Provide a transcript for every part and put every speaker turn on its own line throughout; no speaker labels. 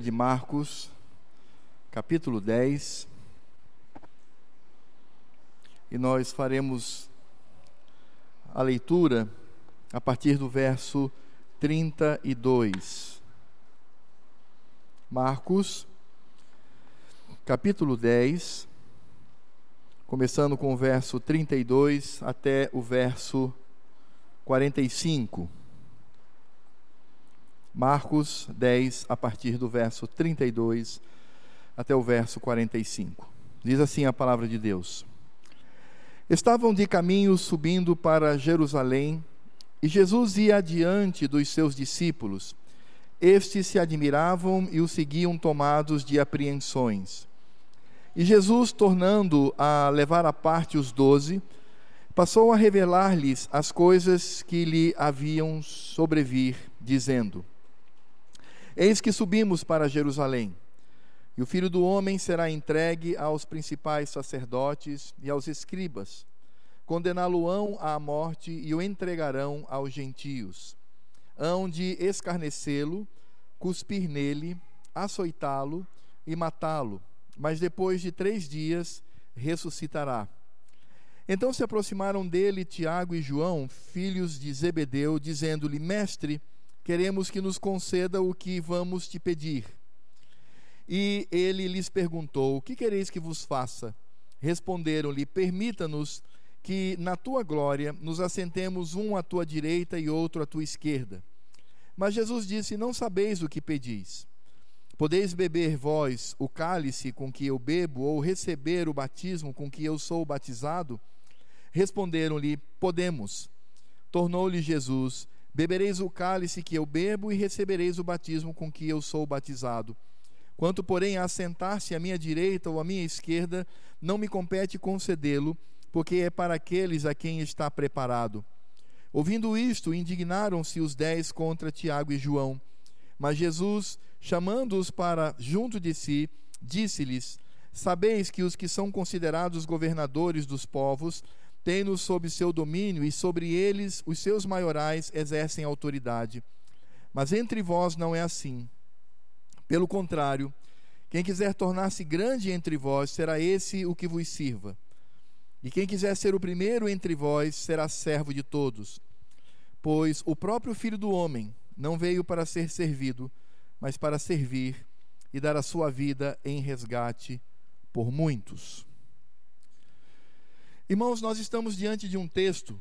de Marcos, capítulo 10. E nós faremos a leitura a partir do verso 32. Marcos, capítulo 10, começando com o verso 32 até o verso 45. Marcos 10, a partir do verso 32 até o verso 45. Diz assim a palavra de Deus: Estavam de caminho subindo para Jerusalém, e Jesus ia adiante dos seus discípulos. Estes se admiravam e o seguiam tomados de apreensões. E Jesus, tornando a levar à parte os doze, passou a revelar-lhes as coisas que lhe haviam sobrevir, dizendo: Eis que subimos para Jerusalém, e o filho do homem será entregue aos principais sacerdotes e aos escribas. Condená-lo-ão à morte e o entregarão aos gentios. Hão de escarnecê-lo, cuspir nele, açoitá-lo e matá-lo, mas depois de três dias ressuscitará. Então se aproximaram dele Tiago e João, filhos de Zebedeu, dizendo-lhe: Mestre, queremos que nos conceda o que vamos te pedir. E ele lhes perguntou: O que quereis que vos faça? Responderam-lhe: Permita-nos que na tua glória nos assentemos um à tua direita e outro à tua esquerda. Mas Jesus disse: Não sabeis o que pedis. Podeis beber vós o cálice com que eu bebo, ou receber o batismo com que eu sou batizado? Responderam-lhe: Podemos. Tornou-lhe Jesus: Bebereis o cálice que eu bebo e recebereis o batismo com que eu sou batizado. Quanto, porém, a sentar-se à minha direita ou à minha esquerda, não me compete concedê-lo, porque é para aqueles a quem está preparado. Ouvindo isto, indignaram-se os dez contra Tiago e João. Mas Jesus, chamando-os para junto de si, disse-lhes: Sabeis que os que são considerados governadores dos povos tem-nos sob seu domínio, e sobre eles os seus maiorais exercem autoridade. Mas entre vós não é assim. Pelo contrário, quem quiser tornar-se grande entre vós, será esse o que vos sirva. E quem quiser ser o primeiro entre vós, será servo de todos. Pois o próprio Filho do Homem não veio para ser servido, mas para servir e dar a sua vida em resgate por muitos. Irmãos, nós estamos diante de um texto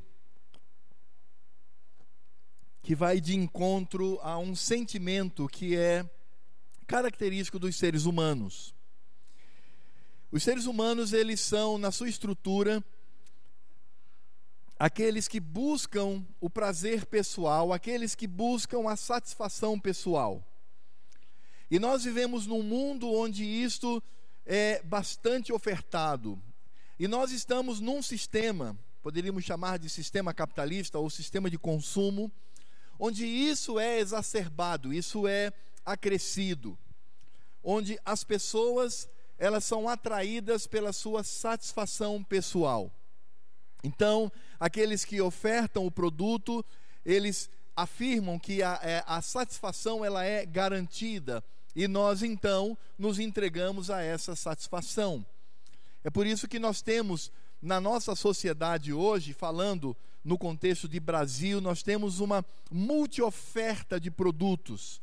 que vai de encontro a um sentimento que é característico dos seres humanos. Os seres humanos, eles são, na sua estrutura, aqueles que buscam o prazer pessoal, aqueles que buscam a satisfação pessoal. E nós vivemos num mundo onde isto é bastante ofertado. E nós estamos num sistema, poderíamos chamar de sistema capitalista ou sistema de consumo, onde isso é exacerbado, isso é acrescido, onde as pessoas elas são atraídas pela sua satisfação pessoal. Então, aqueles que ofertam o produto, eles afirmam que a, é, a satisfação ela é garantida e nós então nos entregamos a essa satisfação. É por isso que nós temos na nossa sociedade hoje, falando no contexto de Brasil, nós temos uma multi-oferta de produtos.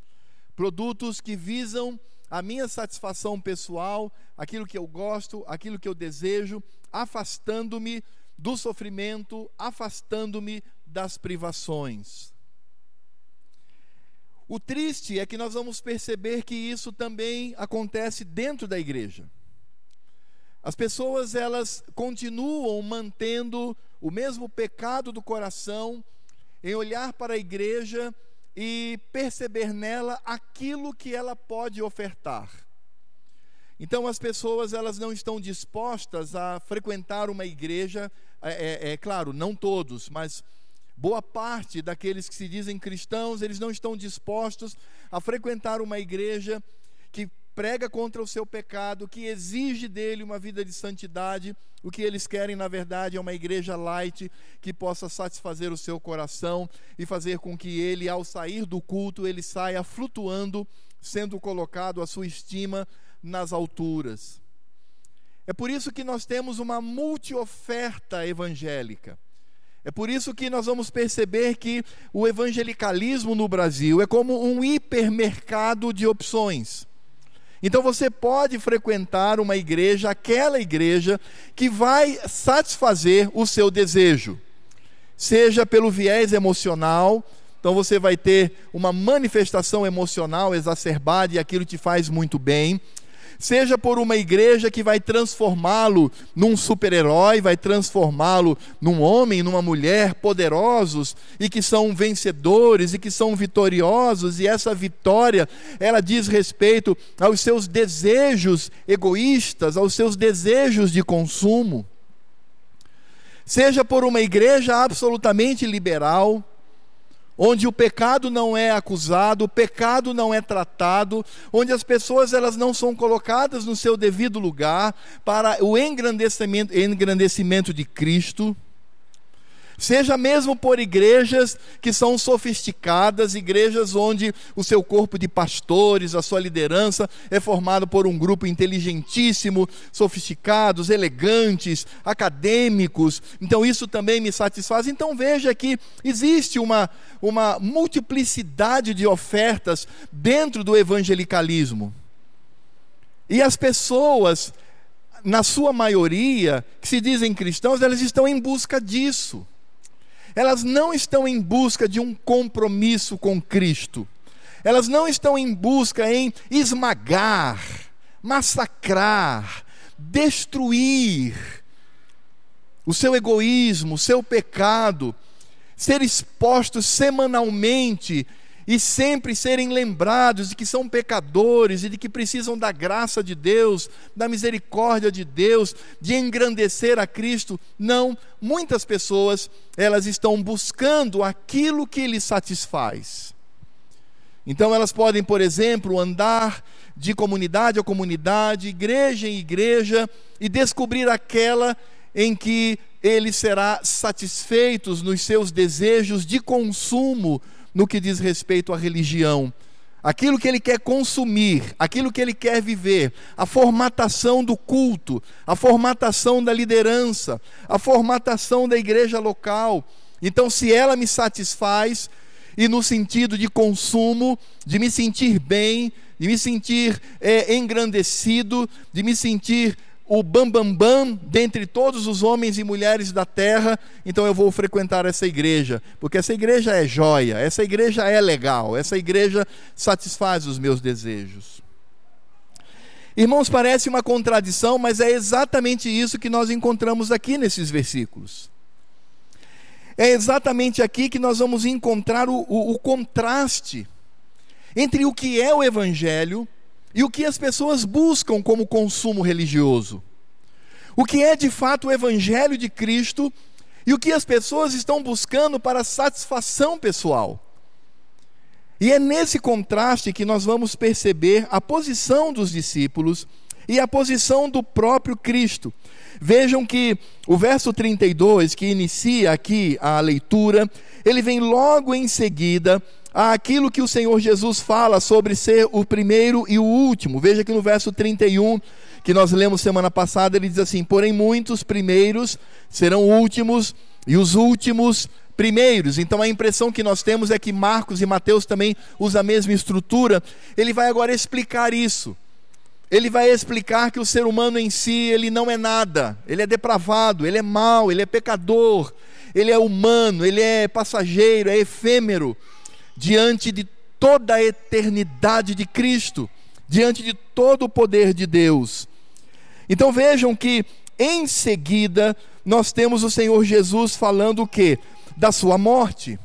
Produtos que visam a minha satisfação pessoal, aquilo que eu gosto, aquilo que eu desejo, afastando-me do sofrimento, afastando-me das privações. O triste é que nós vamos perceber que isso também acontece dentro da igreja. As pessoas elas continuam mantendo o mesmo pecado do coração em olhar para a igreja e perceber nela aquilo que ela pode ofertar. Então as pessoas elas não estão dispostas a frequentar uma igreja, é, é, é claro, não todos, mas boa parte daqueles que se dizem cristãos, eles não estão dispostos a frequentar uma igreja prega contra o seu pecado, que exige dele uma vida de santidade. O que eles querem, na verdade, é uma igreja light que possa satisfazer o seu coração e fazer com que ele, ao sair do culto, ele saia flutuando sendo colocado a sua estima nas alturas. É por isso que nós temos uma multi-oferta evangélica. É por isso que nós vamos perceber que o evangelicalismo no Brasil é como um hipermercado de opções. Então você pode frequentar uma igreja, aquela igreja que vai satisfazer o seu desejo, seja pelo viés emocional, então você vai ter uma manifestação emocional exacerbada e aquilo te faz muito bem, seja por uma igreja que vai transformá-lo num super-herói, vai transformá-lo num homem, numa mulher poderosos e que são vencedores e que são vitoriosos, e essa vitória, ela diz respeito aos seus desejos egoístas, aos seus desejos de consumo. Seja por uma igreja absolutamente liberal, onde o pecado não é acusado, o pecado não é tratado, onde as pessoas elas não são colocadas no seu devido lugar para o engrandecimento, engrandecimento de Cristo seja mesmo por igrejas que são sofisticadas, igrejas onde o seu corpo de pastores, a sua liderança é formado por um grupo inteligentíssimo, sofisticados, elegantes, acadêmicos. Então isso também me satisfaz. Então veja que existe uma, uma multiplicidade de ofertas dentro do evangelicalismo. E as pessoas, na sua maioria, que se dizem cristãos, elas estão em busca disso elas não estão em busca de um compromisso com Cristo. Elas não estão em busca em esmagar, massacrar, destruir o seu egoísmo, o seu pecado, ser expostos semanalmente e sempre serem lembrados de que são pecadores e de que precisam da graça de Deus, da misericórdia de Deus, de engrandecer a Cristo. Não, muitas pessoas, elas estão buscando aquilo que lhes satisfaz. Então elas podem, por exemplo, andar de comunidade a comunidade, igreja em igreja e descobrir aquela em que ele será satisfeitos nos seus desejos de consumo no que diz respeito à religião. Aquilo que ele quer consumir, aquilo que ele quer viver, a formatação do culto, a formatação da liderança, a formatação da igreja local. Então, se ela me satisfaz, e no sentido de consumo, de me sentir bem, de me sentir é, engrandecido, de me sentir o bambambam bam, bam, dentre todos os homens e mulheres da terra, então eu vou frequentar essa igreja, porque essa igreja é joia, essa igreja é legal, essa igreja satisfaz os meus desejos. Irmãos, parece uma contradição, mas é exatamente isso que nós encontramos aqui nesses versículos. É exatamente aqui que nós vamos encontrar o, o, o contraste entre o que é o Evangelho e o que as pessoas buscam como consumo religioso. O que é de fato o Evangelho de Cristo e o que as pessoas estão buscando para satisfação pessoal. E é nesse contraste que nós vamos perceber a posição dos discípulos e a posição do próprio Cristo. Vejam que o verso 32, que inicia aqui a leitura, ele vem logo em seguida àquilo que o Senhor Jesus fala sobre ser o primeiro e o último. Veja que no verso 31, que nós lemos semana passada, ele diz assim: Porém, muitos primeiros serão últimos, e os últimos primeiros. Então a impressão que nós temos é que Marcos e Mateus também usam a mesma estrutura. Ele vai agora explicar isso. Ele vai explicar que o ser humano em si, ele não é nada, ele é depravado, ele é mau, ele é pecador, ele é humano, ele é passageiro, é efêmero diante de toda a eternidade de Cristo, diante de todo o poder de Deus. Então vejam que em seguida nós temos o Senhor Jesus falando o que? Da sua morte.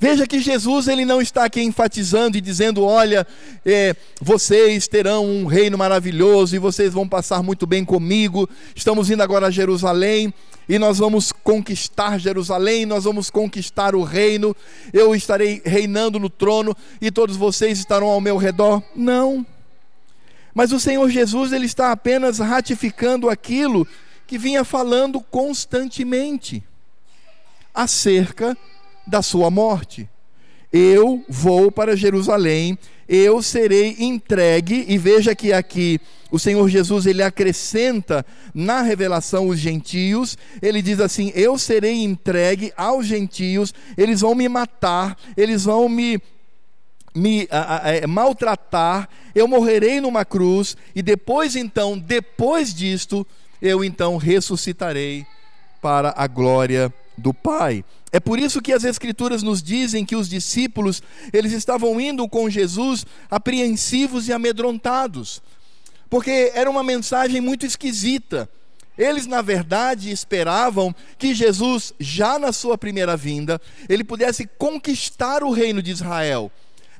Veja que Jesus ele não está aqui enfatizando e dizendo: olha, é, vocês terão um reino maravilhoso e vocês vão passar muito bem comigo. Estamos indo agora a Jerusalém e nós vamos conquistar Jerusalém, nós vamos conquistar o reino. Eu estarei reinando no trono e todos vocês estarão ao meu redor. Não. Mas o Senhor Jesus ele está apenas ratificando aquilo que vinha falando constantemente acerca da sua morte. Eu vou para Jerusalém, eu serei entregue, e veja que aqui o Senhor Jesus ele acrescenta na revelação os gentios, ele diz assim: Eu serei entregue aos gentios, eles vão me matar, eles vão me me a, a, a, maltratar, eu morrerei numa cruz e depois então, depois disto, eu então ressuscitarei para a glória do Pai. É por isso que as escrituras nos dizem que os discípulos, eles estavam indo com Jesus apreensivos e amedrontados, porque era uma mensagem muito esquisita. Eles, na verdade, esperavam que Jesus, já na sua primeira vinda, ele pudesse conquistar o reino de Israel,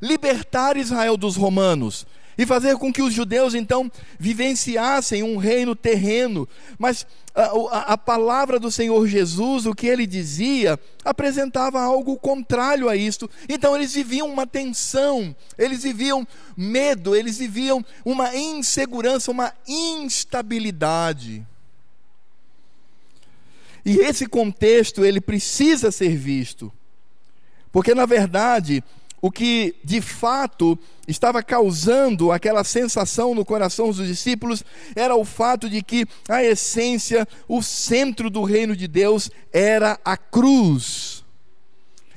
libertar Israel dos romanos, e fazer com que os judeus então vivenciassem um reino terreno. Mas a, a, palavra do Senhor Jesus, o que ele dizia, apresentava algo contrário a isto. Então eles viviam uma tensão, eles viviam medo, eles viviam uma insegurança, uma instabilidade. E esse contexto ele precisa ser visto. Porque na verdade, o que de fato estava causando aquela sensação no coração dos discípulos era o fato de que a essência, o centro do reino de Deus era a cruz.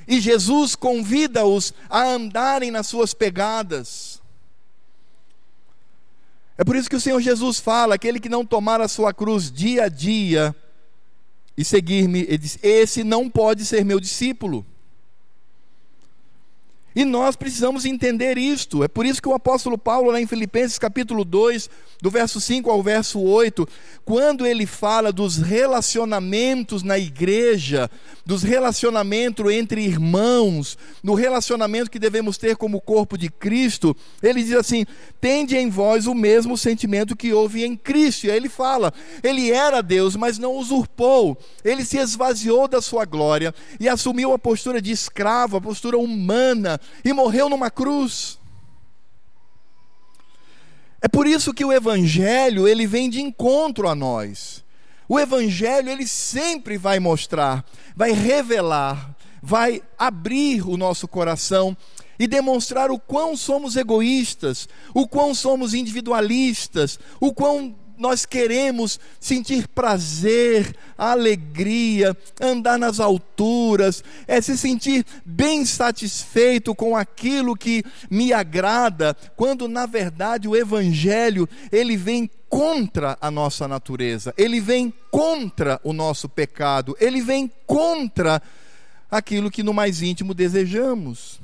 E Jesus convida-os a andarem nas suas pegadas. É por isso que o Senhor Jesus fala: aquele que não tomar a sua cruz dia a dia e seguir-me, esse não pode ser meu discípulo. E nós precisamos entender isto. É por isso que o apóstolo Paulo, lá em Filipenses capítulo 2, do verso 5 ao verso 8, quando ele fala dos relacionamentos na igreja, dos relacionamentos entre irmãos, no relacionamento que devemos ter como corpo de Cristo, ele diz assim: tende em vós o mesmo sentimento que houve em Cristo. E aí ele fala: ele era Deus, mas não usurpou, ele se esvaziou da sua glória e assumiu a postura de escravo, a postura humana, e morreu numa cruz. É por isso que o evangelho, ele vem de encontro a nós. O evangelho, ele sempre vai mostrar, vai revelar, vai abrir o nosso coração e demonstrar o quão somos egoístas, o quão somos individualistas, o quão nós queremos sentir prazer, alegria, andar nas alturas, é se sentir bem satisfeito com aquilo que me agrada, quando na verdade o evangelho, ele vem contra a nossa natureza, ele vem contra o nosso pecado, ele vem contra aquilo que no mais íntimo desejamos.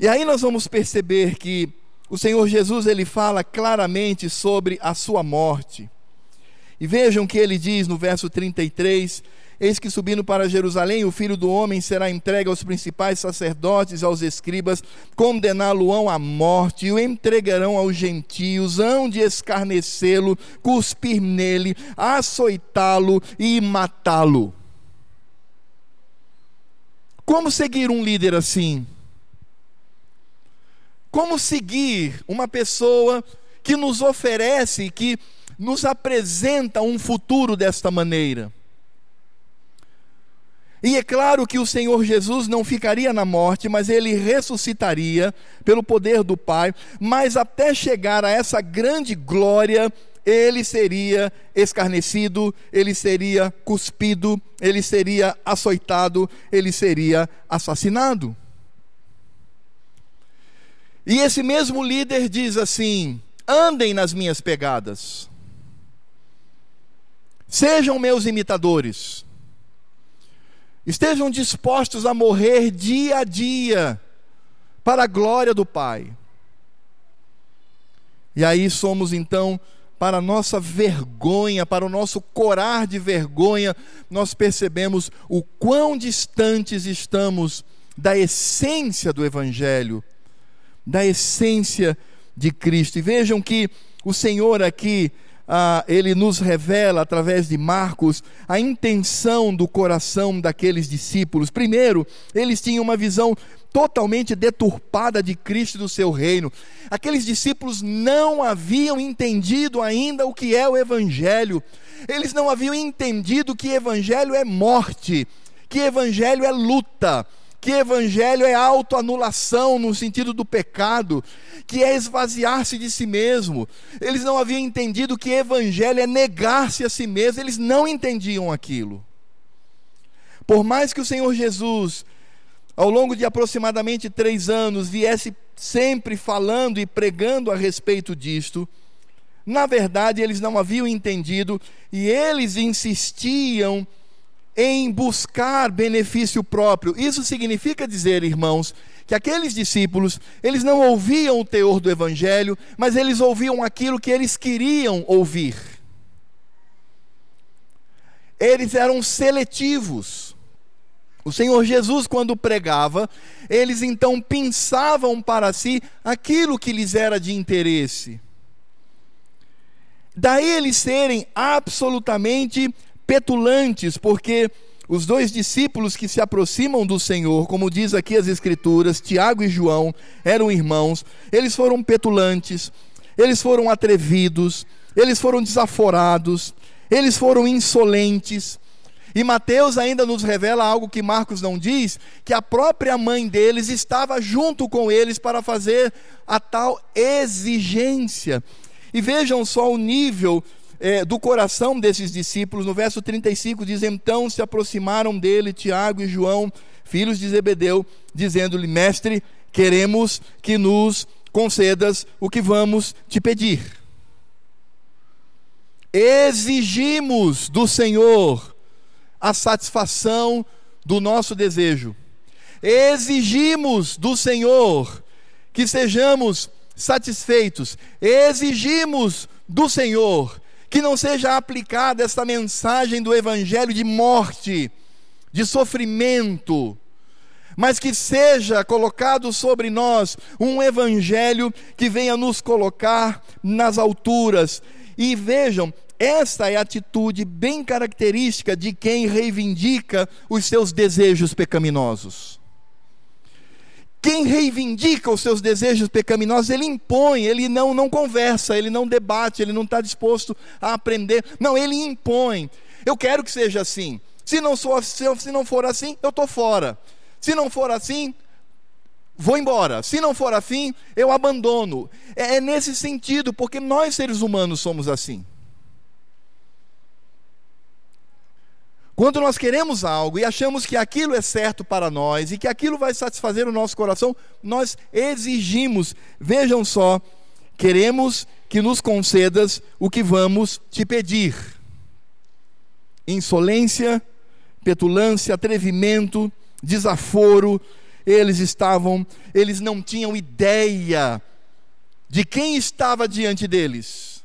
E aí nós vamos perceber que o Senhor Jesus ele fala claramente sobre a sua morte. E vejam que ele diz no verso 33: Eis que subindo para Jerusalém, o filho do homem será entregue aos principais sacerdotes, aos escribas, condená-lo-ão à morte, e o entregarão aos gentios, hão de escarnecê-lo, cuspir nele, açoitá-lo e matá-lo. Como seguir um líder assim? Como seguir uma pessoa que nos oferece, que nos apresenta um futuro desta maneira? E é claro que o Senhor Jesus não ficaria na morte, mas ele ressuscitaria pelo poder do Pai, mas até chegar a essa grande glória, ele seria escarnecido, ele seria cuspido, ele seria açoitado, ele seria assassinado. E esse mesmo líder diz assim: andem nas minhas pegadas, sejam meus imitadores, estejam dispostos a morrer dia a dia, para a glória do Pai. E aí somos então, para nossa vergonha, para o nosso corar de vergonha, nós percebemos o quão distantes estamos da essência do Evangelho da essência de Cristo. E vejam que o Senhor aqui, ah, ele nos revela através de Marcos a intenção do coração daqueles discípulos. Primeiro, eles tinham uma visão totalmente deturpada de Cristo e do seu reino. Aqueles discípulos não haviam entendido ainda o que é o Evangelho. Eles não haviam entendido que Evangelho é morte, que Evangelho é luta que evangelho é autoanulação no sentido do pecado, que é esvaziar-se de si mesmo. Eles não haviam entendido que evangelho é negar-se a si mesmo, eles não entendiam aquilo. Por mais que o Senhor Jesus, ao longo de aproximadamente três anos, viesse sempre falando e pregando a respeito disto, na verdade eles não haviam entendido e eles insistiam em buscar benefício próprio. Isso significa dizer, irmãos, que aqueles discípulos, eles não ouviam o teor do evangelho, mas eles ouviam aquilo que eles queriam ouvir. Eles eram seletivos. O Senhor Jesus, quando pregava, eles então pensavam para si aquilo que lhes era de interesse. Daí eles serem absolutamente petulantes, porque os dois discípulos que se aproximam do Senhor, como diz aqui as Escrituras, Tiago e João, eram irmãos, eles foram petulantes, eles foram atrevidos, eles foram desaforados, eles foram insolentes. E Mateus ainda nos revela algo que Marcos não diz, que a própria mãe deles estava junto com eles para fazer a tal exigência. E vejam só o nível é, do coração desses discípulos. No verso 35 diz: Então se aproximaram dele Tiago e João, filhos de Zebedeu, dizendo-lhe: Mestre, queremos que nos concedas o que vamos te pedir. Exigimos do Senhor a satisfação do nosso desejo. Exigimos do Senhor que sejamos satisfeitos. Exigimos do Senhor que não seja aplicada esta mensagem do evangelho de morte, de sofrimento, mas que seja colocado sobre nós um evangelho que venha nos colocar nas alturas. E vejam, esta é a atitude bem característica de quem reivindica os seus desejos pecaminosos. Quem reivindica os seus desejos pecaminosos, ele impõe, ele não, não conversa, ele não debate, ele não está disposto a aprender. Não, ele impõe. Eu quero que seja assim. Se não, sou, se não for assim, eu estou fora. Se não for assim, vou embora. Se não for assim, eu abandono. É, é nesse sentido, porque nós seres humanos somos assim. Quando nós queremos algo e achamos que aquilo é certo para nós e que aquilo vai satisfazer o nosso coração, nós exigimos. Vejam só, queremos que nos concedas o que vamos te pedir. Insolência, petulância, atrevimento, desaforo, eles estavam, eles não tinham ideia de quem estava diante deles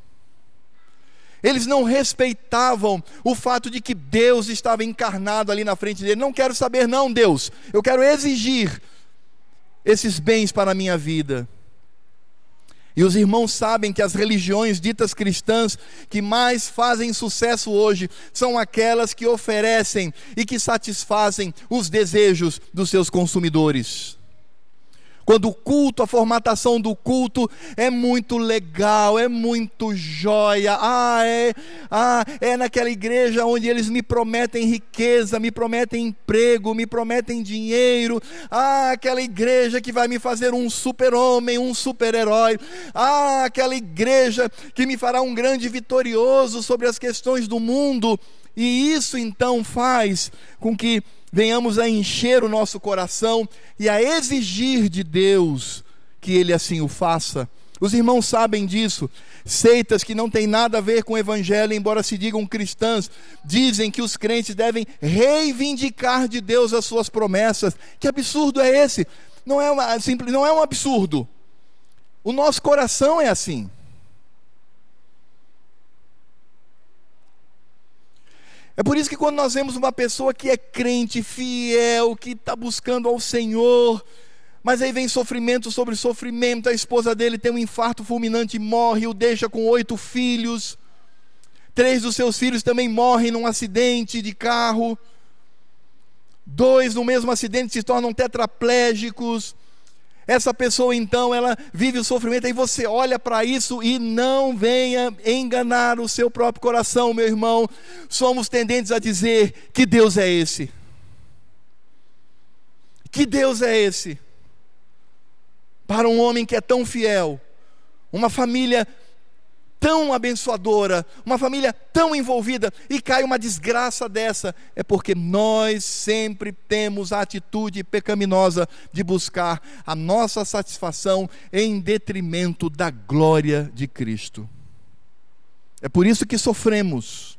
eles não respeitavam o fato de que Deus estava encarnado ali na frente dele. Não quero saber, não, Deus. Eu quero exigir esses bens para a minha vida. E os irmãos sabem que as religiões ditas cristãs que mais fazem sucesso hoje são aquelas que oferecem e que satisfazem os desejos dos seus consumidores. Quando o culto, a formatação do culto é muito legal, é muito joia. Ah, é, ah, é naquela igreja onde eles me prometem riqueza, me prometem emprego, me prometem dinheiro. Ah, aquela igreja que vai me fazer um super-homem, um super-herói. Ah, aquela igreja que me fará um grande vitorioso sobre as questões do mundo. E isso então faz com que venhamos a encher o nosso coração e a exigir de Deus que Ele assim o faça. Os irmãos sabem disso. Seitas que não têm nada a ver com o Evangelho, embora se digam cristãs, dizem que os crentes devem reivindicar de Deus as suas promessas. Que absurdo é esse? Não é, uma, simples, não é um absurdo. O nosso coração é assim. É por isso que quando nós vemos uma pessoa que é crente, fiel, que está buscando ao Senhor, mas aí vem sofrimento sobre sofrimento, a esposa dele tem um infarto fulminante e morre, o deixa com oito filhos, três dos seus filhos também morrem num acidente de carro, dois no mesmo acidente se tornam tetraplégicos, essa pessoa então, ela vive o sofrimento, aí você olha para isso e não venha enganar o seu próprio coração, meu irmão. Somos tendentes a dizer que Deus é esse. Que Deus é esse? Para um homem que é tão fiel, uma família tão abençoadora, uma família tão envolvida, e cai uma desgraça dessa, é porque nós sempre temos a atitude pecaminosa de buscar a nossa satisfação em detrimento da glória de Cristo. É por isso que sofremos.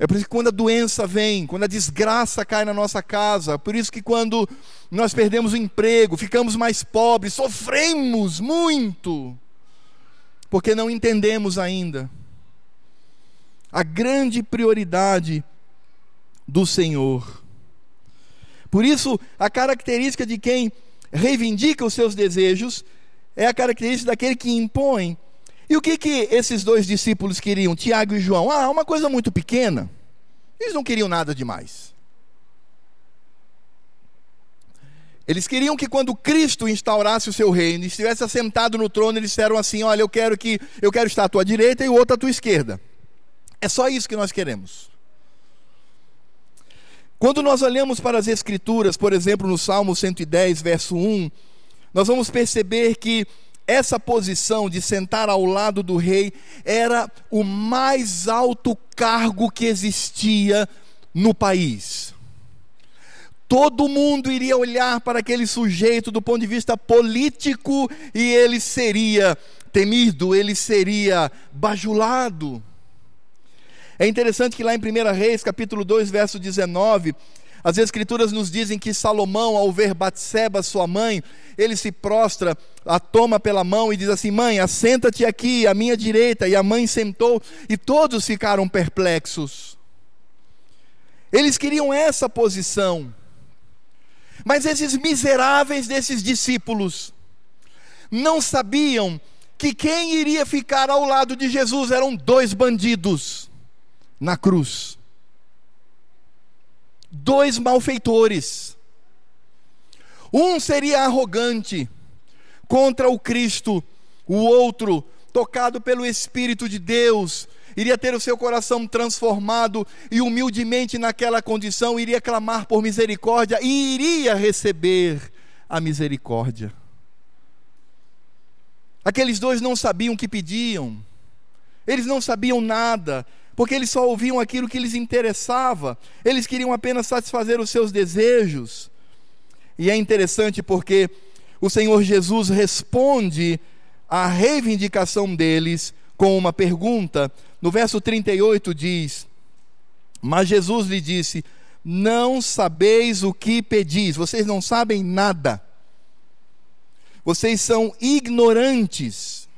É por isso que quando a doença vem, quando a desgraça cai na nossa casa, por isso que quando nós perdemos o emprego, ficamos mais pobres, sofremos muito porque não entendemos ainda a grande prioridade do Senhor. Por isso, a característica de quem reivindica os seus desejos é a característica daquele que impõe. E o que, que esses dois discípulos queriam, Tiago e João? Ah, uma coisa muito pequena. Eles não queriam nada demais. Eles queriam que quando Cristo instaurasse o seu reino, estivesse assentado no trono, eles disseram assim: "Olha, eu quero que eu quero estar à tua direita e o outro à tua esquerda". É só isso que nós queremos. Quando nós olhamos para as escrituras, por exemplo, no Salmo 110, verso 1, nós vamos perceber que essa posição de sentar ao lado do rei era o mais alto cargo que existia no país todo mundo iria olhar para aquele sujeito do ponto de vista político e ele seria temido, ele seria bajulado. É interessante que lá em 1 Reis, capítulo 2, verso 19, as escrituras nos dizem que Salomão, ao ver Batseba, sua mãe, ele se prostra, a toma pela mão e diz assim: Mãe, assenta-te aqui à minha direita. E a mãe sentou, e todos ficaram perplexos. Eles queriam essa posição. Mas esses miseráveis desses discípulos não sabiam que quem iria ficar ao lado de Jesus eram dois bandidos na cruz. Dois malfeitores. Um seria arrogante contra o Cristo, o outro, tocado pelo Espírito de Deus, iria ter o seu coração transformado e humildemente naquela condição iria clamar por misericórdia e iria receber a misericórdia. Aqueles dois não sabiam o que pediam, eles não sabiam nada, porque eles só ouviam aquilo que lhes interessava, eles queriam apenas satisfazer os seus desejos. E é interessante porque o Senhor Jesus responde à reivindicação deles com uma pergunta. No verso 38 diz: Mas Jesus lhe disse: Não sabeis o que pedis, vocês não sabem nada, vocês são ignorantes,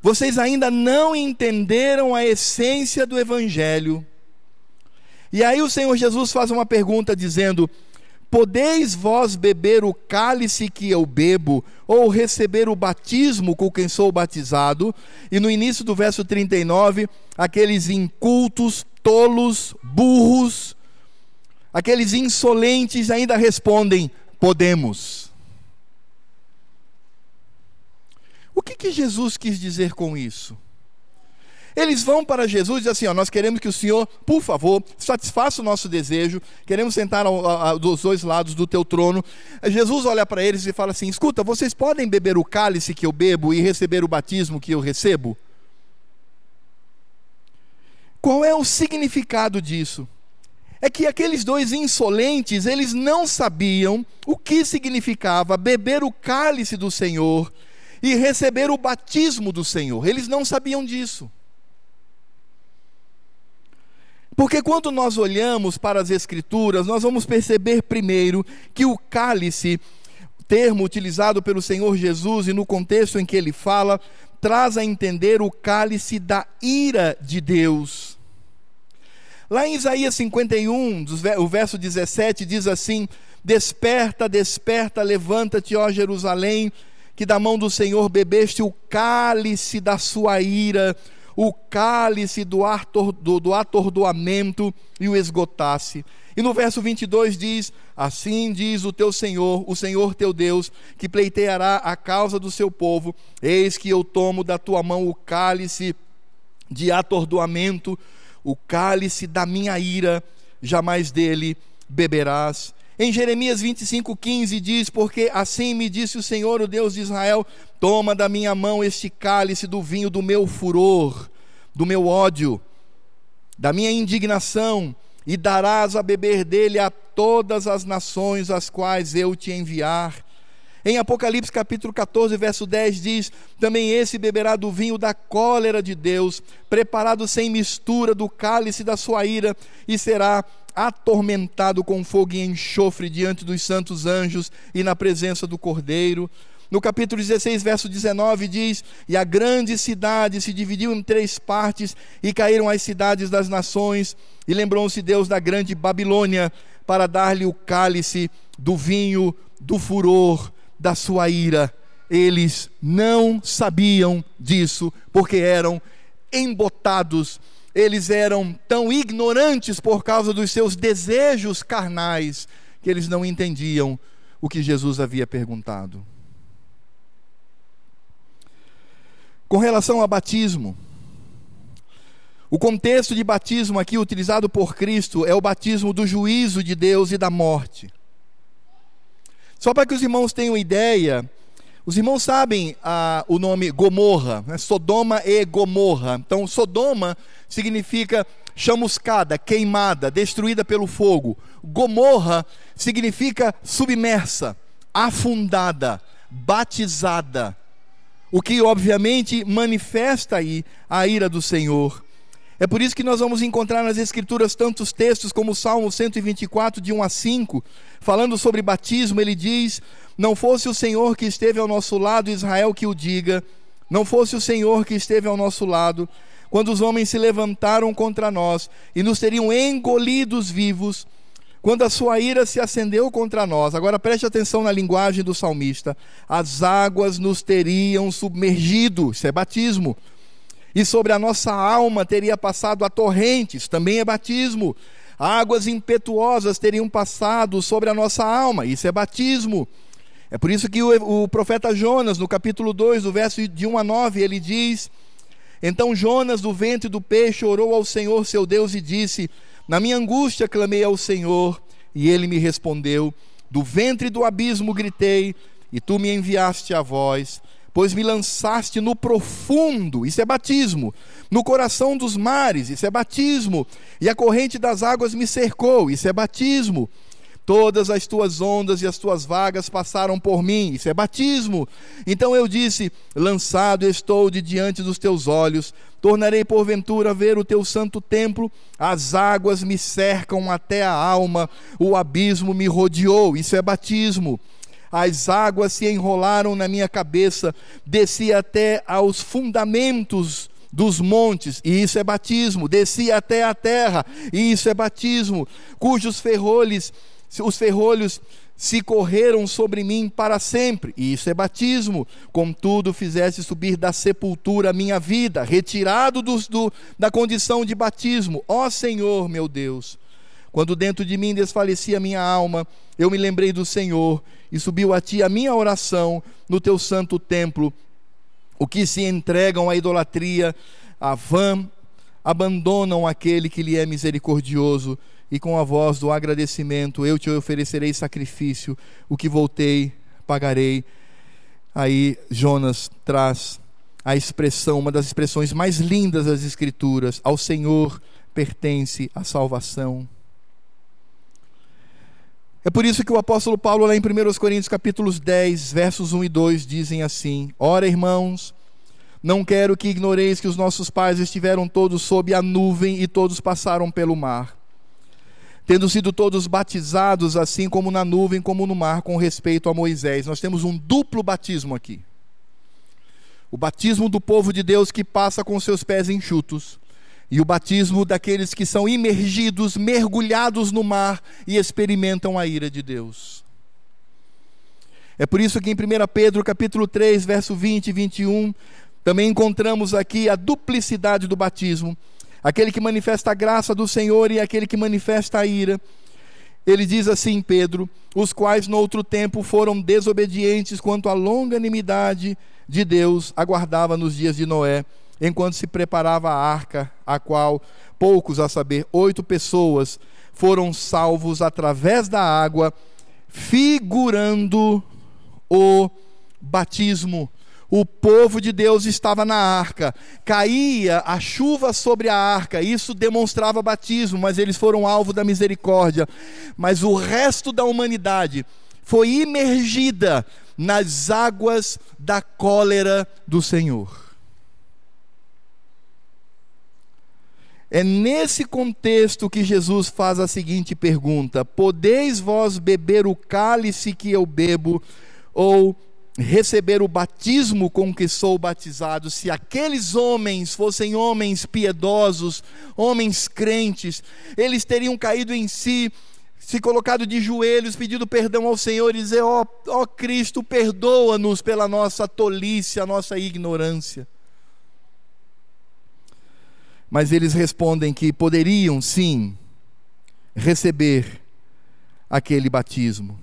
vocês ainda não entenderam a essência do Evangelho. E aí o Senhor Jesus faz uma pergunta dizendo: Podeis vós beber o cálice que eu bebo, ou receber o batismo com quem sou batizado? E no início do verso 39, aqueles incultos, tolos, burros, aqueles insolentes ainda respondem: Podemos. O que, que Jesus quis dizer com isso? Eles vão para Jesus e dizem assim: ó, Nós queremos que o Senhor, por favor, satisfaça o nosso desejo, queremos sentar ao, dos dois lados do teu trono. Jesus olha para eles e fala assim: Escuta, vocês podem beber o cálice que eu bebo e receber o batismo que eu recebo? Qual é o significado disso? É que aqueles dois insolentes, eles não sabiam o que significava beber o cálice do Senhor e receber o batismo do Senhor. Eles não sabiam disso. Porque quando nós olhamos para as Escrituras, nós vamos perceber primeiro que o cálice, termo utilizado pelo Senhor Jesus e no contexto em que ele fala, traz a entender o cálice da ira de Deus. Lá em Isaías 51, o verso 17 diz assim: Desperta, desperta, levanta-te, ó Jerusalém, que da mão do Senhor bebeste o cálice da sua ira o cálice do, ator, do, do atordoamento e o esgotasse. E no verso 22 diz: Assim diz o teu Senhor, o Senhor teu Deus, que pleiteará a causa do seu povo: Eis que eu tomo da tua mão o cálice de atordoamento, o cálice da minha ira, jamais dele beberás. Em Jeremias 25:15 diz: Porque assim me disse o Senhor, o Deus de Israel: Toma da minha mão este cálice do vinho do meu furor, do meu ódio, da minha indignação, e darás a beber dele a todas as nações às quais eu te enviar. Em Apocalipse capítulo 14, verso 10 diz: Também esse beberá do vinho da cólera de Deus, preparado sem mistura do cálice da sua ira, e será atormentado com fogo e enxofre diante dos santos anjos e na presença do Cordeiro. No capítulo 16, verso 19, diz: E a grande cidade se dividiu em três partes, e caíram as cidades das nações, e lembrou-se Deus da grande Babilônia, para dar-lhe o cálice do vinho do furor da sua ira. Eles não sabiam disso, porque eram embotados eles eram tão ignorantes por causa dos seus desejos carnais que eles não entendiam o que Jesus havia perguntado. Com relação ao batismo, o contexto de batismo aqui utilizado por Cristo é o batismo do juízo de Deus e da morte. Só para que os irmãos tenham ideia, os irmãos sabem ah, o nome Gomorra, né? Sodoma e Gomorra. Então, Sodoma significa chamuscada, queimada, destruída pelo fogo. Gomorra significa submersa, afundada, batizada. O que, obviamente, manifesta aí a ira do Senhor. É por isso que nós vamos encontrar nas Escrituras tantos textos como o Salmo 124, de 1 a 5, falando sobre batismo. Ele diz: Não fosse o Senhor que esteve ao nosso lado, Israel que o diga, não fosse o Senhor que esteve ao nosso lado, quando os homens se levantaram contra nós e nos teriam engolidos vivos, quando a sua ira se acendeu contra nós. Agora preste atenção na linguagem do salmista: as águas nos teriam submergido, isso é batismo e sobre a nossa alma teria passado a torrentes, também é batismo. Águas impetuosas teriam passado sobre a nossa alma, isso é batismo. É por isso que o, o profeta Jonas, no capítulo 2, do verso de 1 a 9, ele diz: Então Jonas, do ventre do peixe, orou ao Senhor seu Deus e disse: Na minha angústia clamei ao Senhor, e ele me respondeu: Do ventre do abismo gritei, e tu me enviaste a voz pois me lançaste no profundo, isso é batismo, no coração dos mares, isso é batismo, e a corrente das águas me cercou, isso é batismo. Todas as tuas ondas e as tuas vagas passaram por mim, isso é batismo. Então eu disse: Lançado estou de diante dos teus olhos, tornarei porventura ver o teu santo templo. As águas me cercam até a alma, o abismo me rodeou, isso é batismo as águas se enrolaram na minha cabeça, desci até aos fundamentos dos montes, e isso é batismo, desci até a terra, e isso é batismo, cujos ferrolhos, os ferrolhos se correram sobre mim para sempre, e isso é batismo. Contudo, fizesse subir da sepultura a minha vida, retirado dos, do, da condição de batismo. Ó Senhor, meu Deus, quando dentro de mim desfalecia minha alma, eu me lembrei do Senhor e subiu a ti a minha oração no teu santo templo. O que se entregam à idolatria, à vã, abandonam aquele que lhe é misericordioso, e com a voz do agradecimento eu te oferecerei sacrifício, o que voltei, pagarei. Aí Jonas traz a expressão, uma das expressões mais lindas das Escrituras: ao Senhor pertence a salvação. É por isso que o apóstolo Paulo, lá em 1 Coríntios capítulos 10, versos 1 e 2, dizem assim: Ora, irmãos, não quero que ignoreis que os nossos pais estiveram todos sob a nuvem e todos passaram pelo mar, tendo sido todos batizados, assim como na nuvem, como no mar, com respeito a Moisés. Nós temos um duplo batismo aqui. O batismo do povo de Deus que passa com seus pés enxutos, e o batismo daqueles que são imergidos, mergulhados no mar e experimentam a ira de Deus. É por isso que em 1 Pedro capítulo 3, verso 20 e 21, também encontramos aqui a duplicidade do batismo. Aquele que manifesta a graça do Senhor e aquele que manifesta a ira. Ele diz assim, Pedro: os quais no outro tempo foram desobedientes quanto à longanimidade de Deus aguardava nos dias de Noé enquanto se preparava a arca, a qual poucos, a saber, oito pessoas, foram salvos através da água, figurando o batismo. O povo de Deus estava na arca, caía a chuva sobre a arca, isso demonstrava batismo, mas eles foram alvo da misericórdia. Mas o resto da humanidade foi imergida nas águas da cólera do Senhor. É nesse contexto que Jesus faz a seguinte pergunta: Podeis vós beber o cálice que eu bebo, ou receber o batismo com que sou batizado? Se aqueles homens fossem homens piedosos, homens crentes, eles teriam caído em si se colocado de joelhos, pedido perdão ao Senhor e dizer: Ó oh, oh Cristo, perdoa-nos pela nossa tolice, a nossa ignorância. Mas eles respondem que poderiam sim receber aquele batismo.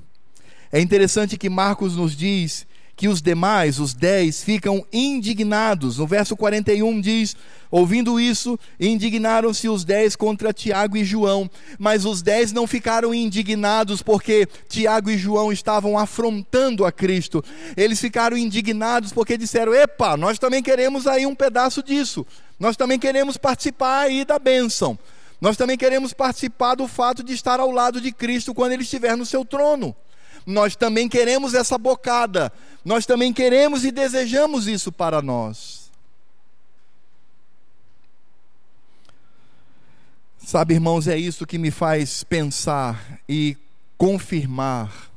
É interessante que Marcos nos diz que os demais, os dez, ficam indignados. No verso 41 diz: Ouvindo isso, indignaram-se os dez contra Tiago e João. Mas os dez não ficaram indignados porque Tiago e João estavam afrontando a Cristo. Eles ficaram indignados porque disseram: Epa, nós também queremos aí um pedaço disso. Nós também queremos participar aí da bênção. Nós também queremos participar do fato de estar ao lado de Cristo quando ele estiver no seu trono nós também queremos essa bocada, nós também queremos e desejamos isso para nós. Sabe, irmãos, é isso que me faz pensar e confirmar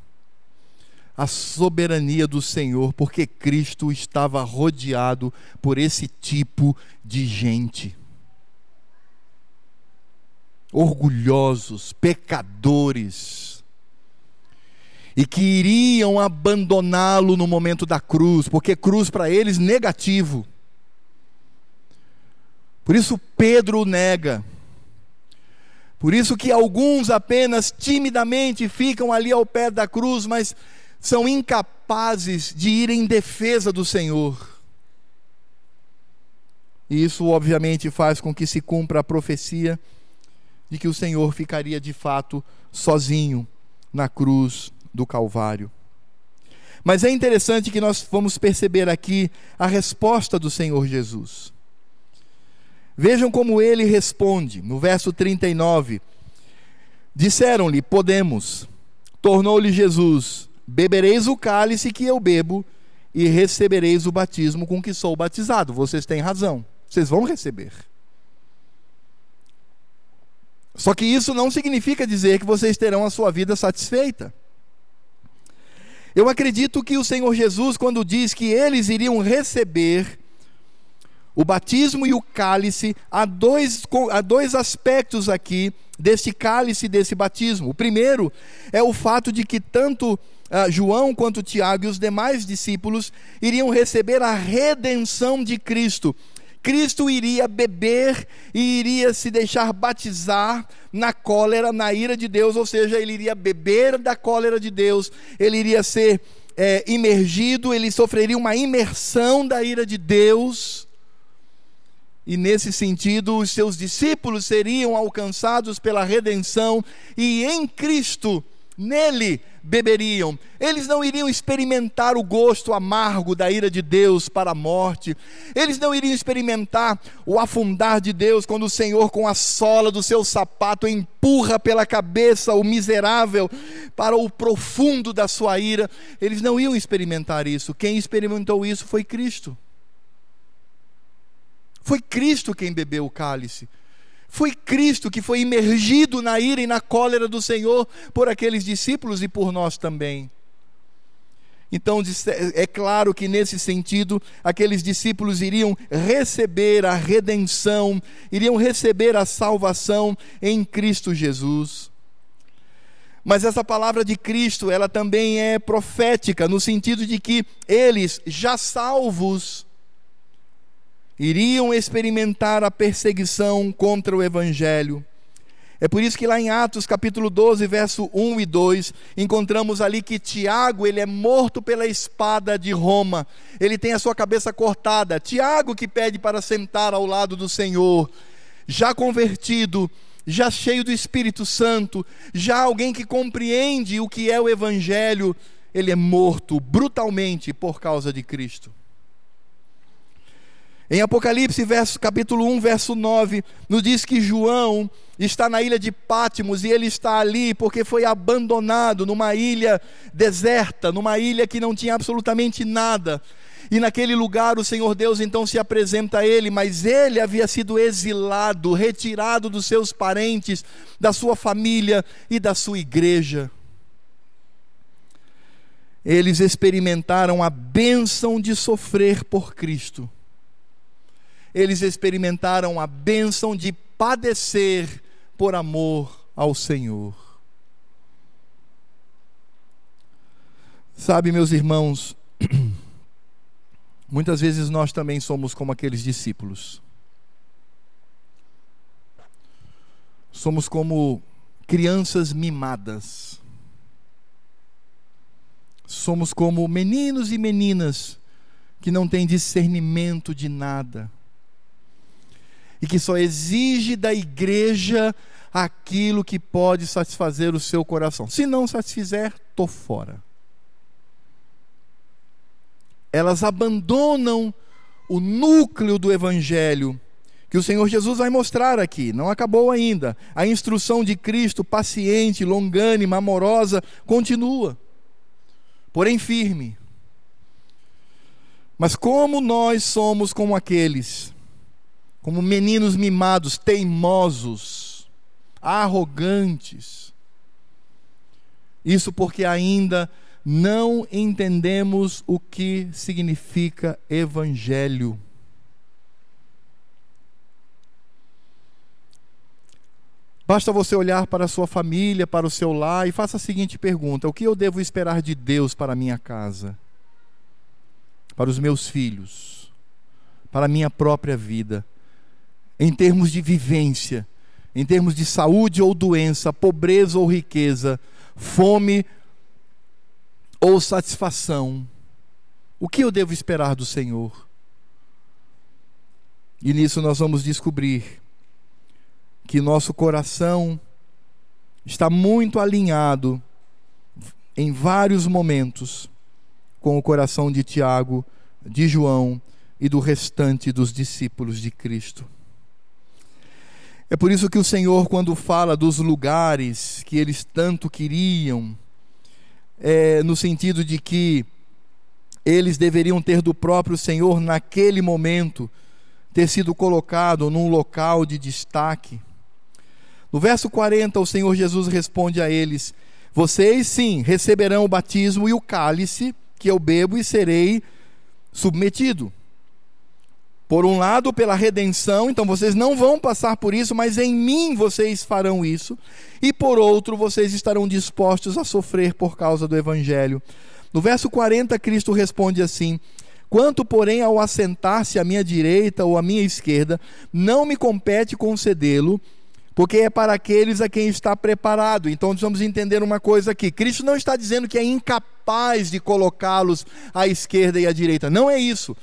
a soberania do Senhor, porque Cristo estava rodeado por esse tipo de gente. Orgulhosos, pecadores, e que iriam abandoná-lo no momento da cruz, porque cruz para eles negativo. Por isso Pedro nega. Por isso que alguns apenas timidamente ficam ali ao pé da cruz, mas são incapazes de ir em defesa do Senhor. E isso obviamente faz com que se cumpra a profecia de que o Senhor ficaria de fato sozinho na cruz do Calvário. Mas é interessante que nós vamos perceber aqui a resposta do Senhor Jesus. Vejam como ele responde, no verso 39. Disseram-lhe: Podemos. Tornou-lhe Jesus: Bebereis o cálice que eu bebo e recebereis o batismo com que sou batizado. Vocês têm razão, vocês vão receber. Só que isso não significa dizer que vocês terão a sua vida satisfeita. Eu acredito que o Senhor Jesus, quando diz que eles iriam receber o batismo e o cálice, há dois, há dois aspectos aqui desse cálice e desse batismo. O primeiro é o fato de que tanto uh, João quanto Tiago e os demais discípulos iriam receber a redenção de Cristo. Cristo iria beber e iria se deixar batizar na cólera, na ira de Deus, ou seja, ele iria beber da cólera de Deus, ele iria ser é, imergido, ele sofreria uma imersão da ira de Deus. E nesse sentido, os seus discípulos seriam alcançados pela redenção, e em Cristo, nele, beberiam. Eles não iriam experimentar o gosto amargo da ira de Deus para a morte. Eles não iriam experimentar o afundar de Deus quando o Senhor, com a sola do seu sapato, empurra pela cabeça o miserável para o profundo da sua ira. Eles não iam experimentar isso. Quem experimentou isso foi Cristo. Foi Cristo quem bebeu o cálice. Foi Cristo que foi imergido na ira e na cólera do Senhor por aqueles discípulos e por nós também. Então, é claro que nesse sentido, aqueles discípulos iriam receber a redenção, iriam receber a salvação em Cristo Jesus. Mas essa palavra de Cristo, ela também é profética, no sentido de que eles, já salvos, iriam experimentar a perseguição contra o evangelho. É por isso que lá em Atos capítulo 12, verso 1 e 2, encontramos ali que Tiago, ele é morto pela espada de Roma. Ele tem a sua cabeça cortada. Tiago que pede para sentar ao lado do Senhor, já convertido, já cheio do Espírito Santo, já alguém que compreende o que é o Evangelho, ele é morto brutalmente por causa de Cristo. Em Apocalipse, verso, capítulo 1, verso 9, nos diz que João está na ilha de Pátimos e ele está ali porque foi abandonado numa ilha deserta, numa ilha que não tinha absolutamente nada. E naquele lugar o Senhor Deus então se apresenta a ele, mas ele havia sido exilado, retirado dos seus parentes, da sua família e da sua igreja. Eles experimentaram a bênção de sofrer por Cristo. Eles experimentaram a bênção de padecer por amor ao Senhor. Sabe, meus irmãos, Muitas vezes nós também somos como aqueles discípulos. Somos como crianças mimadas. Somos como meninos e meninas que não têm discernimento de nada. E que só exige da igreja aquilo que pode satisfazer o seu coração. Se não satisfizer, tô fora elas abandonam o núcleo do evangelho que o Senhor Jesus vai mostrar aqui. Não acabou ainda. A instrução de Cristo, paciente, longânima, amorosa, continua. Porém firme. Mas como nós somos como aqueles, como meninos mimados, teimosos, arrogantes. Isso porque ainda não entendemos o que significa evangelho. Basta você olhar para a sua família, para o seu lar e faça a seguinte pergunta: O que eu devo esperar de Deus para a minha casa? Para os meus filhos? Para a minha própria vida? Em termos de vivência, em termos de saúde ou doença, pobreza ou riqueza, fome ou satisfação. O que eu devo esperar do Senhor? E nisso nós vamos descobrir que nosso coração está muito alinhado em vários momentos com o coração de Tiago, de João e do restante dos discípulos de Cristo. É por isso que o Senhor, quando fala dos lugares que eles tanto queriam, é, no sentido de que eles deveriam ter do próprio Senhor naquele momento, ter sido colocado num local de destaque. No verso 40, o Senhor Jesus responde a eles: Vocês sim receberão o batismo e o cálice que eu bebo e serei submetido. Por um lado, pela redenção, então vocês não vão passar por isso, mas em mim vocês farão isso. E por outro, vocês estarão dispostos a sofrer por causa do evangelho. No verso 40, Cristo responde assim: Quanto, porém, ao assentar-se à minha direita ou à minha esquerda, não me compete concedê-lo, porque é para aqueles a quem está preparado. Então, vamos entender uma coisa aqui: Cristo não está dizendo que é incapaz de colocá-los à esquerda e à direita. Não é isso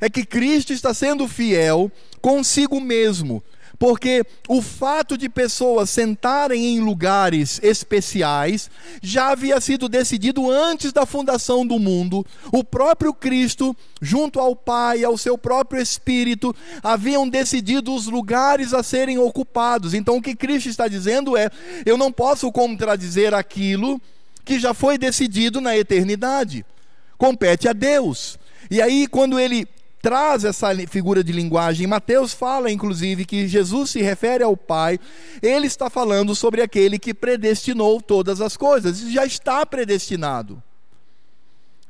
é que Cristo está sendo fiel consigo mesmo. Porque o fato de pessoas sentarem em lugares especiais já havia sido decidido antes da fundação do mundo. O próprio Cristo, junto ao Pai ao seu próprio Espírito, haviam decidido os lugares a serem ocupados. Então o que Cristo está dizendo é: eu não posso contradizer aquilo que já foi decidido na eternidade. Compete a Deus. E aí, quando ele traz essa figura de linguagem. Mateus fala, inclusive, que Jesus se refere ao Pai, ele está falando sobre aquele que predestinou todas as coisas, Isso já está predestinado.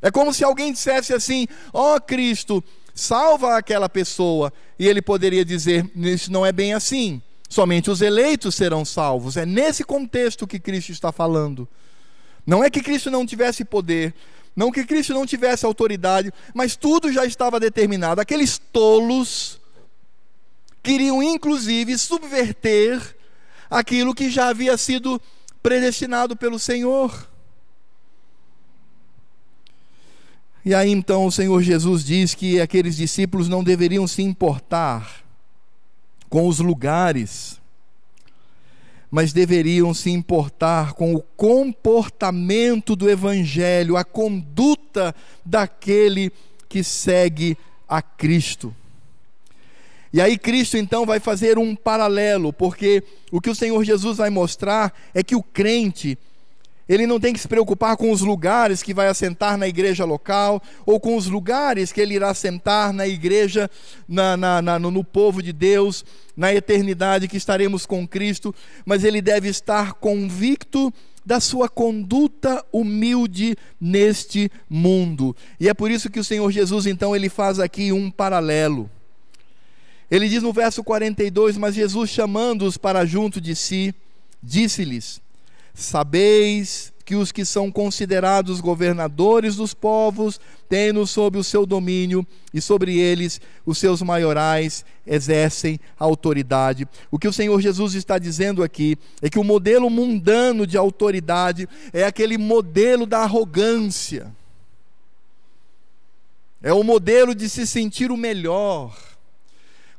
É como se alguém dissesse assim: Ó oh, Cristo, salva aquela pessoa, e ele poderia dizer: Isso não é bem assim. Somente os eleitos serão salvos. É nesse contexto que Cristo está falando. Não é que Cristo não tivesse poder, não que Cristo não tivesse autoridade, mas tudo já estava determinado. Aqueles tolos queriam, inclusive, subverter aquilo que já havia sido predestinado pelo Senhor. E aí então o Senhor Jesus diz que aqueles discípulos não deveriam se importar com os lugares mas deveriam se importar com o comportamento do Evangelho, a conduta daquele que segue a Cristo. E aí Cristo então vai fazer um paralelo, porque o que o Senhor Jesus vai mostrar é que o crente, ele não tem que se preocupar com os lugares que vai assentar na igreja local, ou com os lugares que ele irá assentar na igreja, na, na, na, no, no povo de Deus, na eternidade que estaremos com Cristo, mas ele deve estar convicto da sua conduta humilde neste mundo. E é por isso que o Senhor Jesus então ele faz aqui um paralelo. Ele diz no verso 42: Mas Jesus, chamando-os para junto de si, disse-lhes: Sabeis que os que são considerados governadores dos povos têm-nos sob o seu domínio, e sobre eles os seus maiorais exercem autoridade. O que o Senhor Jesus está dizendo aqui é que o modelo mundano de autoridade é aquele modelo da arrogância, é o modelo de se sentir o melhor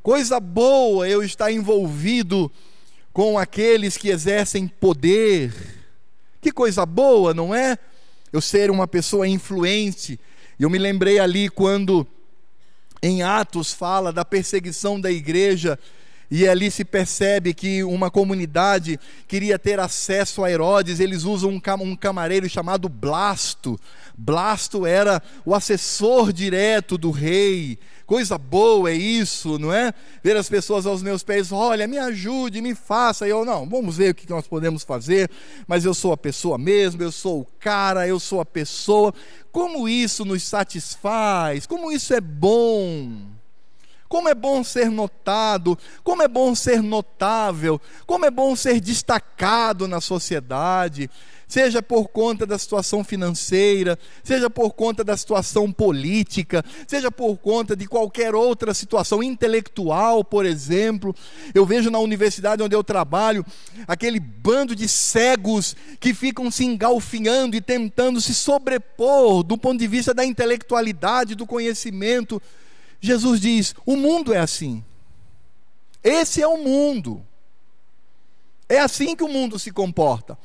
Coisa boa eu estar envolvido com aqueles que exercem poder. Que coisa boa, não é? Eu ser uma pessoa influente. Eu me lembrei ali quando em Atos fala da perseguição da igreja e ali se percebe que uma comunidade queria ter acesso a Herodes, eles usam um, cam camareiro chamado Blasto. Blasto era o assessor direto do rei. Coisa boa é isso, não é? Ver as pessoas aos meus pés, olha, me ajude, me faça. E eu, não, vamos ver o que nós podemos fazer, mas eu sou a pessoa mesmo, eu sou o cara, eu sou a pessoa. Como isso nos satisfaz? Como isso é bom? Como é bom ser notado, como é bom ser notável, como é bom ser destacado na sociedade seja por conta da situação financeira, seja por conta da situação política, seja por conta de qualquer outra situação intelectual, por exemplo. Eu vejo na universidade onde eu trabalho aquele bando de cegos que ficam se engalfinhando e tentando se sobrepor do ponto de vista da intelectualidade, do conhecimento. Jesus diz: o mundo é assim. Esse é o mundo. É assim que o mundo se comporta.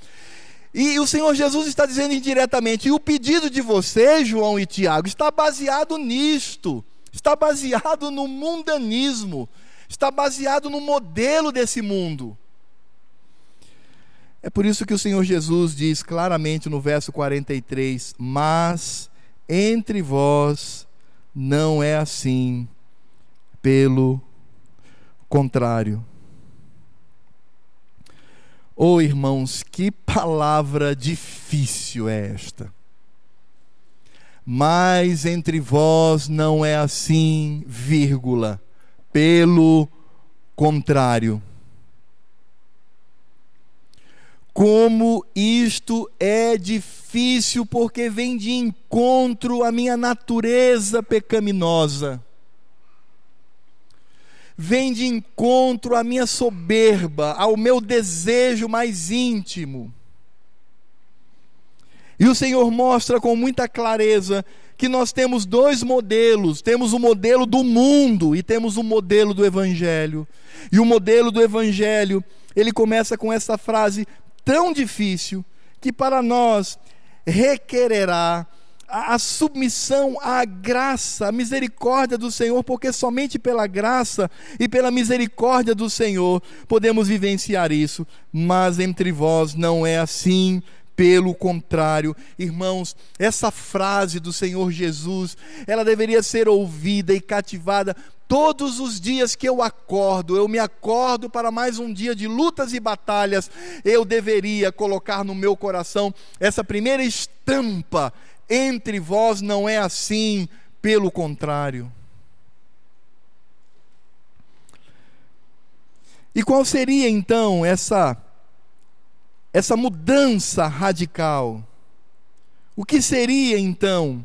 E o Senhor Jesus está dizendo indiretamente: e o pedido de vocês, João e Tiago, está baseado nisto, está baseado no mundanismo, está baseado no modelo desse mundo. É por isso que o Senhor Jesus diz claramente no verso 43: Mas entre vós não é assim, pelo contrário. Oh, irmãos, que palavra difícil é esta. Mas entre vós não é assim, vírgula, pelo contrário. Como isto é difícil, porque vem de encontro à minha natureza pecaminosa vem de encontro à minha soberba, ao meu desejo mais íntimo. E o Senhor mostra com muita clareza que nós temos dois modelos: temos o modelo do mundo e temos o modelo do Evangelho. E o modelo do Evangelho, ele começa com essa frase tão difícil que para nós requererá a, submissão à graça, à misericórdia do Senhor, porque somente pela graça e pela misericórdia do Senhor podemos vivenciar isso, mas entre vós não é assim. Pelo contrário, irmãos, essa frase do Senhor Jesus, ela deveria ser ouvida e cativada todos os dias que eu acordo, eu me acordo para mais um dia de lutas e batalhas, eu deveria colocar no meu coração essa primeira estampa entre vós não é assim, pelo contrário. E qual seria então essa essa mudança radical? O que seria então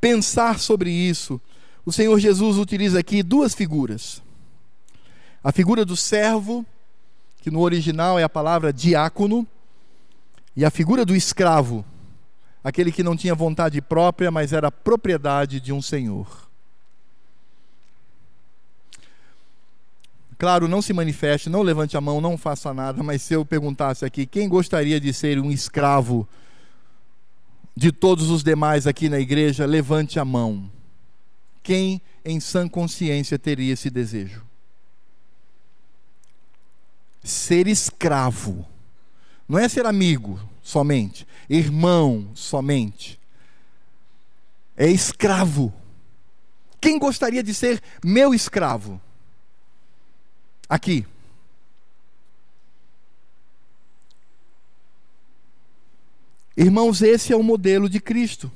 pensar sobre isso? O Senhor Jesus utiliza aqui duas figuras. A figura do servo, que no original é a palavra diácono, e a figura do escravo, aquele que não tinha vontade própria, mas era propriedade de um senhor. Claro, não se manifeste, não levante a mão, não faça nada, mas se eu perguntasse aqui, quem gostaria de ser um escravo de todos os demais aqui na igreja, levante a mão. Quem em sã consciência teria esse desejo? Ser escravo. Não é ser amigo somente, irmão somente. É escravo. Quem gostaria de ser meu escravo? Aqui. Irmãos, esse é o modelo de Cristo.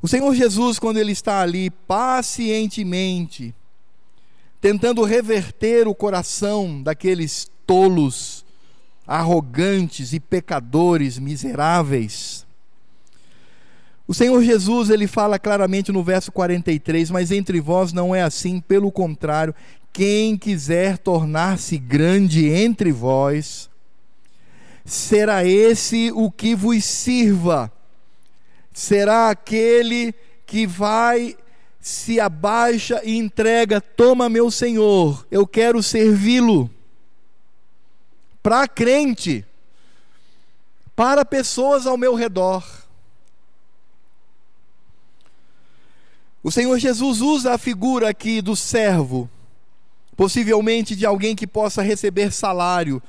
O Senhor Jesus, quando ele está ali pacientemente, tentando reverter o coração daqueles tolos, arrogantes e pecadores miseráveis, o Senhor Jesus, ele fala claramente no verso 43, mas entre vós não é assim, pelo contrário, quem quiser tornar-se grande entre vós, será esse o que vos sirva. Será aquele que vai se abaixa e entrega, toma meu Senhor, eu quero servi-lo. Para crente, para pessoas ao meu redor. O Senhor Jesus usa a figura aqui do servo, possivelmente de alguém que possa receber salário,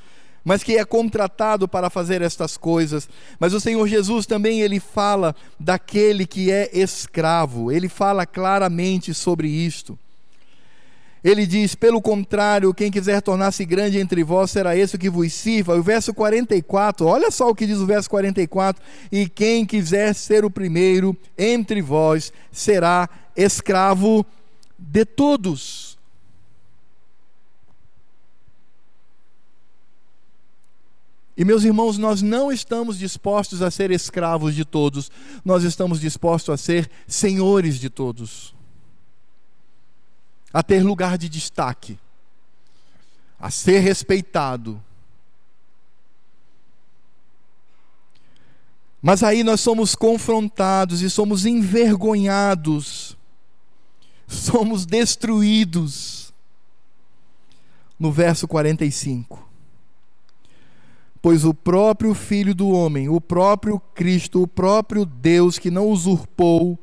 mas que é contratado para fazer estas coisas. Mas o Senhor Jesus também ele fala daquele que é escravo. Ele fala claramente sobre isto. Ele diz: pelo contrário, quem quiser tornar-se grande entre vós será esse que vos sirva. O verso 44, olha só o que diz o verso 44: e quem quiser ser o primeiro entre vós será escravo de todos. E meus irmãos, nós não estamos dispostos a ser escravos de todos, nós estamos dispostos a ser senhores de todos a ter lugar de destaque, a ser respeitado. Mas aí nós somos confrontados e somos envergonhados, somos destruídos. No verso 45. Pois o próprio Filho do Homem, o próprio Cristo, o próprio Deus que não usurpou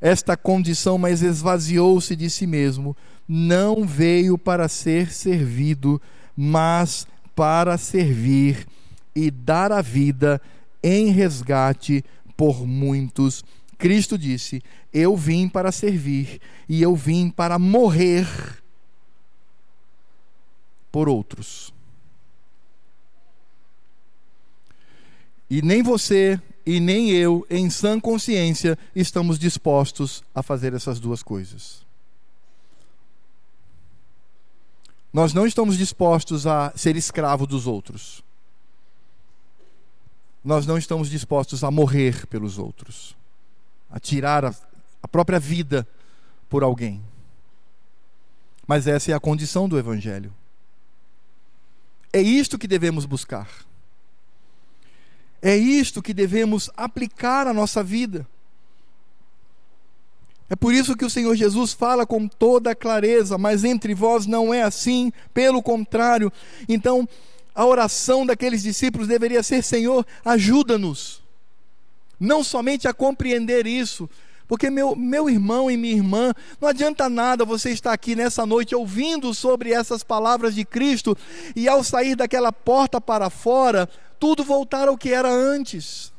esta condição, mas esvaziou-se de si mesmo, não veio para ser servido, mas para servir e dar a vida em resgate por muitos. Cristo disse: Eu vim para servir e eu vim para morrer por outros. E nem você, e nem eu, em sã consciência, estamos dispostos a fazer essas duas coisas. Nós não estamos dispostos a ser escravo dos outros. Nós não estamos dispostos a morrer pelos outros, a tirar a, a própria vida por alguém. Mas essa é a condição do Evangelho. É isto que devemos buscar. É isto que devemos aplicar à nossa vida. É por isso que o Senhor Jesus fala com toda clareza, mas entre vós não é assim, pelo contrário. Então, a oração daqueles discípulos deveria ser: Senhor, ajuda-nos. Não somente a compreender isso, porque meu, meu irmão e minha irmã, não adianta nada você estar aqui nessa noite ouvindo sobre essas palavras de Cristo e ao sair daquela porta para fora, tudo voltar ao que era antes.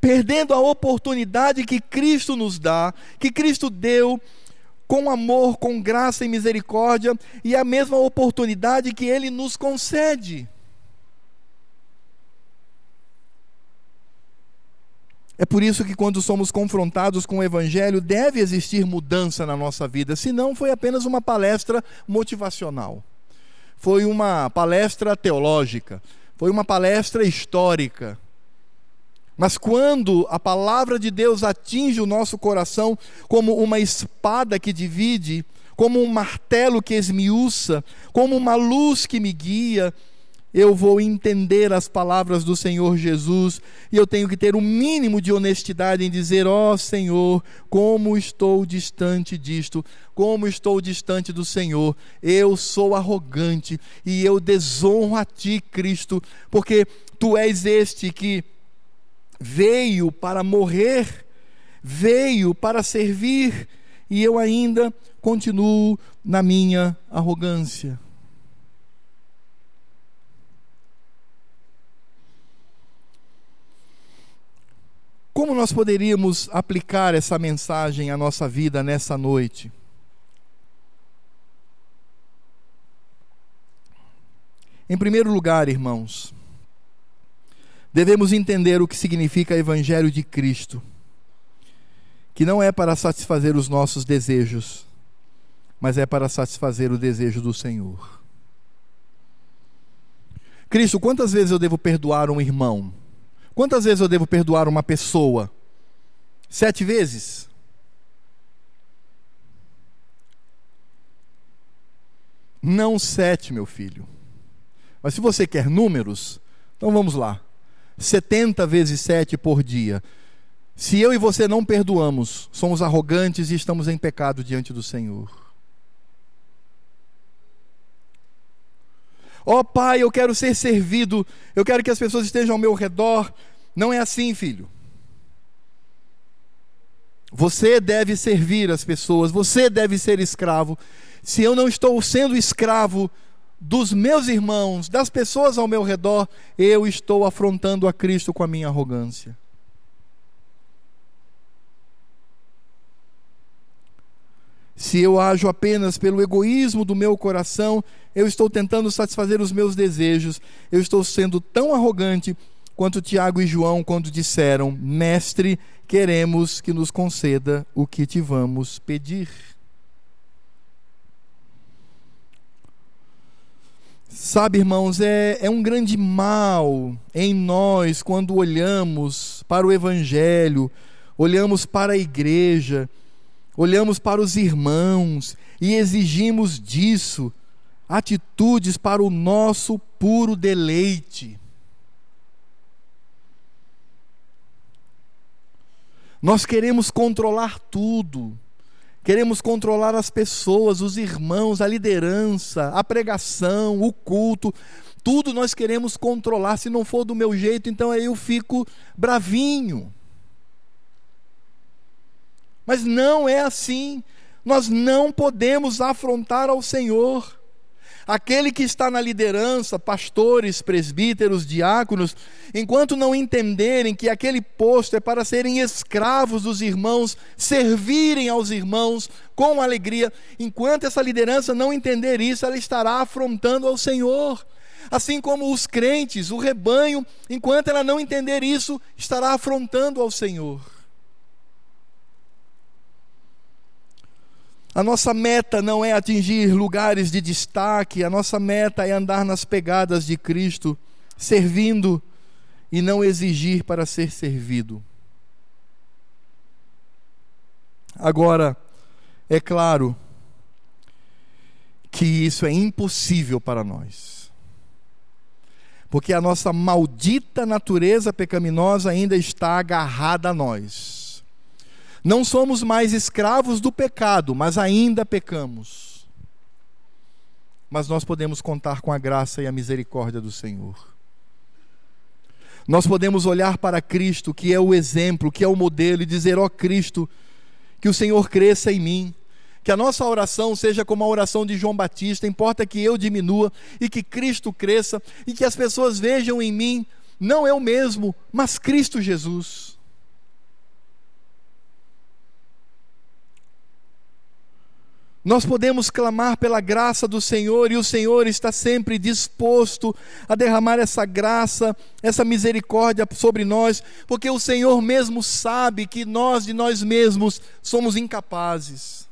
Perdendo a oportunidade que Cristo nos dá, que Cristo deu com amor, com graça e misericórdia, e a mesma oportunidade que Ele nos concede. É por isso que, quando somos confrontados com o Evangelho, deve existir mudança na nossa vida, senão foi apenas uma palestra motivacional foi uma palestra teológica, foi uma palestra histórica. Mas quando a palavra de Deus atinge o nosso coração como uma espada que divide, como um martelo que esmiuça, como uma luz que me guia, eu vou entender as palavras do Senhor Jesus e eu tenho que ter o um mínimo de honestidade em dizer: Ó oh, Senhor, como estou distante disto, como estou distante do Senhor. Eu sou arrogante e eu desonro a Ti, Cristo, porque Tu és este que veio para morrer, veio para servir e eu ainda continuo na minha arrogância. Como nós poderíamos aplicar essa mensagem à nossa vida nessa noite? Em primeiro lugar, irmãos, devemos entender o que significa Evangelho de Cristo, que não é para satisfazer os nossos desejos, mas é para satisfazer o desejo do Senhor. Cristo, quantas vezes eu devo perdoar um irmão? Quantas vezes eu devo perdoar uma pessoa? Sete vezes? Não sete, meu filho. Mas se você quer números, então vamos lá. 70 vezes 7 por dia. Se eu e você não perdoamos, somos arrogantes e estamos em pecado diante do Senhor. Ó oh, Pai, eu quero ser servido, eu quero que as pessoas estejam ao meu redor. Não é assim, filho. Você deve servir as pessoas, você deve ser escravo. Se eu não estou sendo escravo dos meus irmãos, das pessoas ao meu redor, eu estou afrontando a Cristo com a minha arrogância. Se eu ajo apenas pelo egoísmo do meu coração, eu estou tentando satisfazer os meus desejos, eu estou sendo tão arrogante quanto Tiago e João quando disseram: Mestre, queremos que nos conceda o que te vamos pedir. Sabe, irmãos, é, é um grande mal em nós quando olhamos para o Evangelho, olhamos para a igreja, olhamos para os irmãos e exigimos disso atitudes para o nosso puro deleite. Nós queremos controlar tudo. Queremos controlar as pessoas, os irmãos, a liderança, a pregação, o culto. Tudo nós queremos controlar. Se não for do meu jeito, então aí eu fico bravinho. Mas não é assim. Nós não podemos afrontar ao Senhor. Aquele que está na liderança, pastores, presbíteros, diáconos, enquanto não entenderem que aquele posto é para serem escravos dos irmãos, servirem aos irmãos com alegria, enquanto essa liderança não entender isso, ela estará afrontando ao Senhor. Assim como os crentes, o rebanho, enquanto ela não entender isso, estará afrontando ao Senhor. A nossa meta não é atingir lugares de destaque, a nossa meta é andar nas pegadas de Cristo, servindo e não exigir para ser servido. Agora, é claro que isso é impossível para nós. Porque a nossa maldita natureza pecaminosa ainda está agarrada a nós. Não somos mais escravos do pecado, mas ainda pecamos. Mas nós podemos contar com a graça e a misericórdia do Senhor. Nós podemos olhar para Cristo, que é o exemplo, que é o modelo, e dizer: Ó oh, Cristo, que o Senhor cresça em mim, que a nossa oração seja como a oração de João Batista, importa que eu diminua e que Cristo cresça, e que as pessoas vejam em mim, não eu mesmo, mas Cristo Jesus. Nós podemos clamar pela graça do Senhor e o Senhor está sempre disposto a derramar essa graça, essa misericórdia sobre nós, porque o Senhor mesmo sabe que nós de nós mesmos somos incapazes.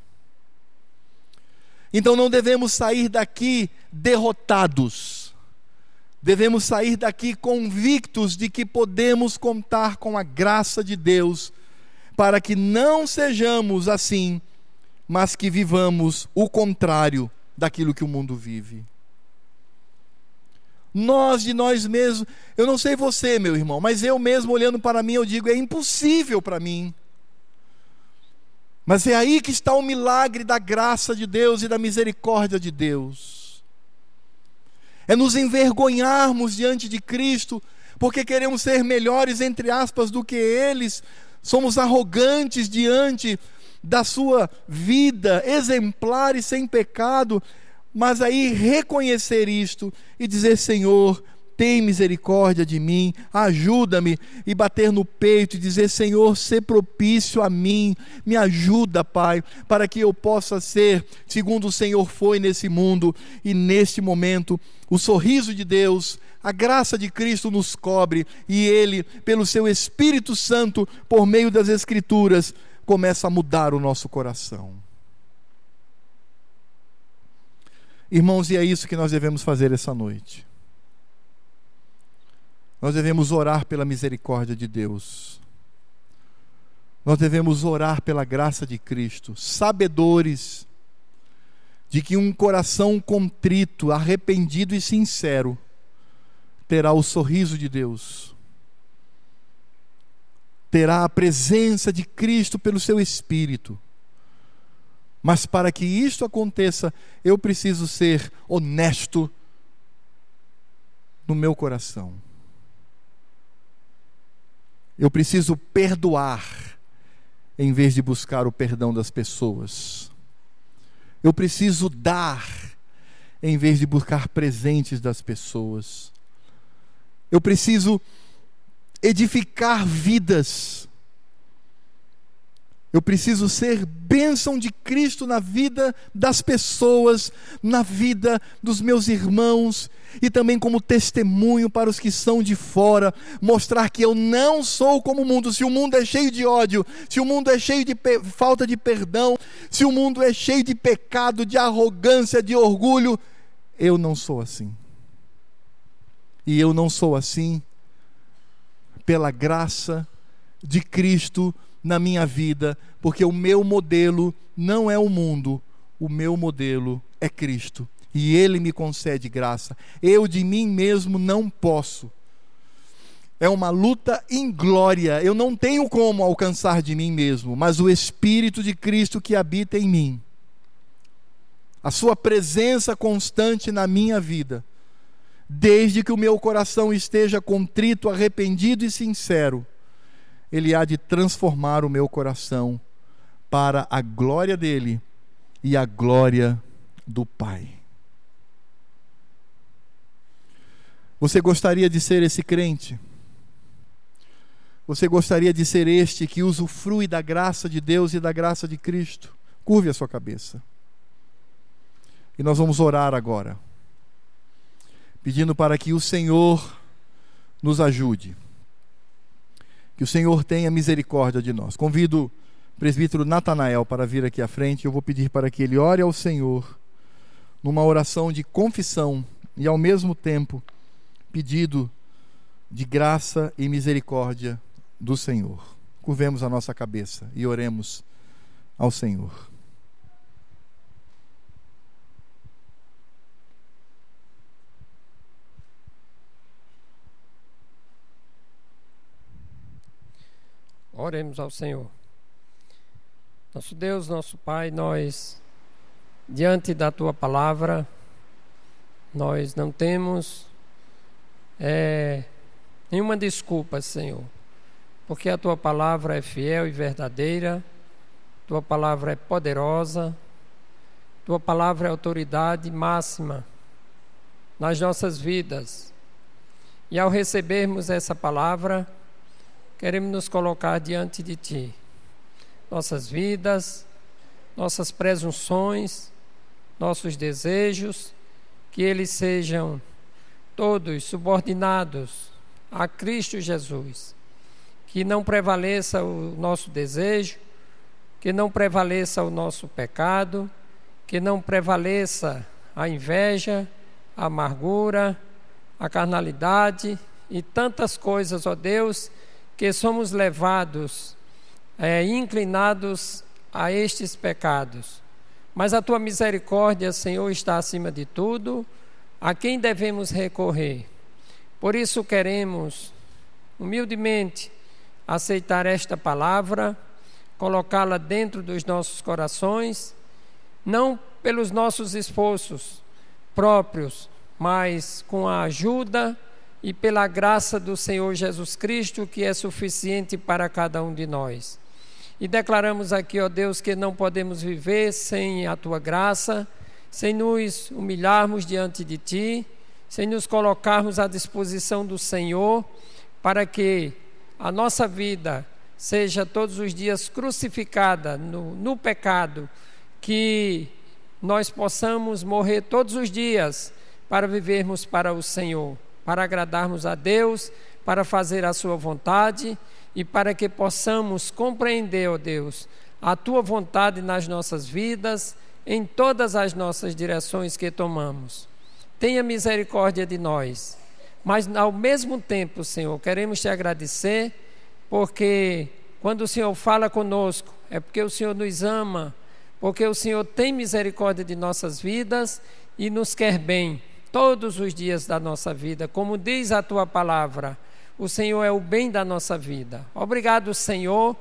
Então não devemos sair daqui derrotados. Devemos sair daqui convictos de que podemos contar com a graça de Deus, para que não sejamos assim mas que vivamos o contrário daquilo que o mundo vive. Nós de nós mesmos, eu não sei você, meu irmão, mas eu mesmo olhando para mim, eu digo: é impossível para mim. Mas é aí que está o milagre da graça de Deus e da misericórdia de Deus. É nos envergonharmos diante de Cristo, porque queremos ser melhores, entre aspas, do que eles, somos arrogantes diante da sua vida exemplar e sem pecado, mas aí reconhecer isto e dizer: Senhor, tem misericórdia de mim, ajuda-me, e bater no peito e dizer: Senhor, ser propício a mim, me ajuda, Pai, para que eu possa ser segundo o Senhor foi nesse mundo e neste momento. O sorriso de Deus, a graça de Cristo nos cobre e Ele, pelo Seu Espírito Santo, por meio das Escrituras, começa a mudar o nosso coração. Irmãos, e é isso que nós devemos fazer essa noite. Nós devemos orar pela misericórdia de Deus. Nós devemos orar pela graça de Cristo, sabedores de que um coração contrito, arrependido e sincero terá o sorriso de Deus terá a presença de Cristo pelo seu Espírito. Mas para que isto aconteça, eu preciso ser honesto no meu coração. Eu preciso perdoar em vez de buscar o perdão das pessoas. Eu preciso dar em vez de buscar presentes das pessoas. Eu preciso edificar vidas. Eu preciso ser bênção de Cristo na vida das pessoas, na vida dos meus irmãos e também como testemunho para os que são de fora, mostrar que eu não sou como o mundo. Se o mundo é cheio de ódio, se o mundo é cheio de falta de perdão, se o mundo é cheio de pecado, de arrogância, de orgulho, eu não sou assim. E eu não sou assim pela graça de Cristo na minha vida, porque o meu modelo não é o mundo, o meu modelo é Cristo. E Ele me concede graça. Eu de mim mesmo não posso. É uma luta em glória. Eu não tenho como alcançar de mim mesmo, mas o Espírito de Cristo que habita em mim, a Sua presença constante na minha vida, desde que o meu coração esteja contrito, arrependido e sincero, Ele há de transformar o meu coração para a glória dele e a glória do Pai. Você gostaria de ser esse crente? Você gostaria de ser este que usufrui da graça de Deus e da graça de Cristo? Curve a sua cabeça. E nós vamos orar agora pedindo para que o Senhor nos ajude. Que o Senhor tenha misericórdia de nós. Convido o presbítero Natanael para vir aqui à frente. Eu vou pedir para que ele ore ao Senhor numa oração de confissão e ao mesmo tempo pedido de graça e misericórdia do Senhor. Curvemos a nossa cabeça e oremos ao Senhor.
Oremos ao Senhor. Nosso Deus, nosso Pai, nós, diante da tua palavra, nós não temos é, nenhuma desculpa, Senhor, porque a tua palavra é fiel e verdadeira, tua palavra é poderosa, tua palavra é autoridade máxima nas nossas vidas. E ao recebermos essa palavra, queremos nos colocar diante de Ti. Nossas vidas, nossas presunções, nossos desejos, que eles sejam todos subordinados a Cristo Jesus. Que não prevaleça o nosso desejo, que não prevaleça o nosso pecado, que não prevaleça a inveja, a amargura, a carnalidade e tantas coisas, ó Deus, que somos levados, é, inclinados a estes pecados. Mas a tua misericórdia, Senhor, está acima de tudo, a quem devemos recorrer. Por isso queremos, humildemente, aceitar esta palavra, colocá-la dentro dos nossos corações, não pelos nossos esforços próprios, mas com a ajuda e pela graça do Senhor Jesus Cristo, que é suficiente para cada um de nós. E declaramos aqui, ó Deus, que não podemos viver sem a tua graça, sem nos humilharmos diante de ti, sem nos colocarmos à disposição do Senhor, para que a nossa vida seja todos os dias crucificada no, no pecado, que nós possamos morrer todos os dias para vivermos para o Senhor, para agradarmos a Deus, para fazer a Sua vontade e para que possamos compreender, ó oh Deus, a Tua vontade nas nossas vidas, em todas as nossas direções que tomamos. Tenha misericórdia de nós, mas ao mesmo tempo, Senhor, queremos te agradecer, porque quando o Senhor fala conosco, é porque o Senhor nos ama, porque o Senhor tem misericórdia de nossas vidas e nos quer bem todos os dias da nossa vida, como diz a tua palavra. O Senhor é o bem da nossa vida. Obrigado, Senhor,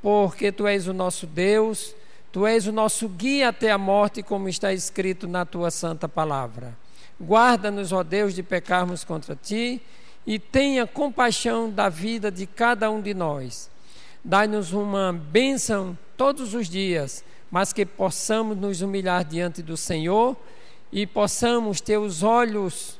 porque tu és o nosso Deus, tu és o nosso guia até a morte, como está escrito na tua santa palavra. Guarda-nos, ó Deus, de pecarmos contra ti e tenha compaixão da vida de cada um de nós. Dai-nos uma bênção todos os dias, mas que possamos nos humilhar diante do Senhor e possamos ter os olhos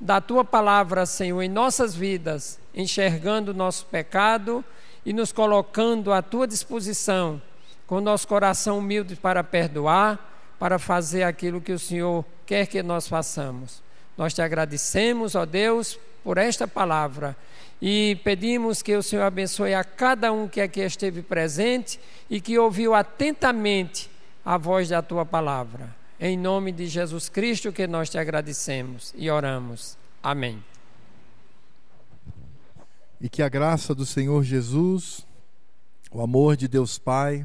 da tua palavra, Senhor, em nossas vidas, enxergando o nosso pecado e nos colocando à tua disposição, com nosso coração humilde para perdoar, para fazer aquilo que o Senhor quer que nós façamos. Nós te agradecemos, ó Deus, por esta palavra e pedimos que o Senhor abençoe a cada um que aqui esteve presente e que ouviu atentamente a voz da tua palavra. Em nome de Jesus Cristo que nós te agradecemos e oramos. Amém.
E que a graça do Senhor Jesus, o amor de Deus Pai,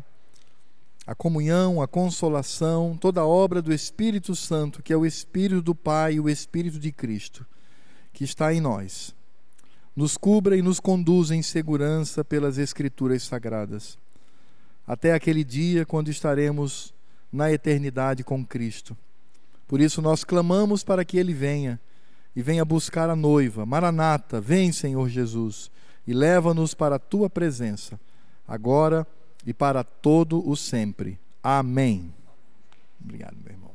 a comunhão, a consolação, toda a obra do Espírito Santo, que é o Espírito do Pai e o Espírito de Cristo, que está em nós, nos cubra e nos conduza em segurança pelas Escrituras Sagradas, até aquele dia quando estaremos na eternidade com Cristo. Por isso nós clamamos para que Ele venha e venha buscar a noiva. Maranata, vem, Senhor Jesus, e leva-nos para a tua presença, agora e para todo o sempre. Amém. Obrigado, meu irmão.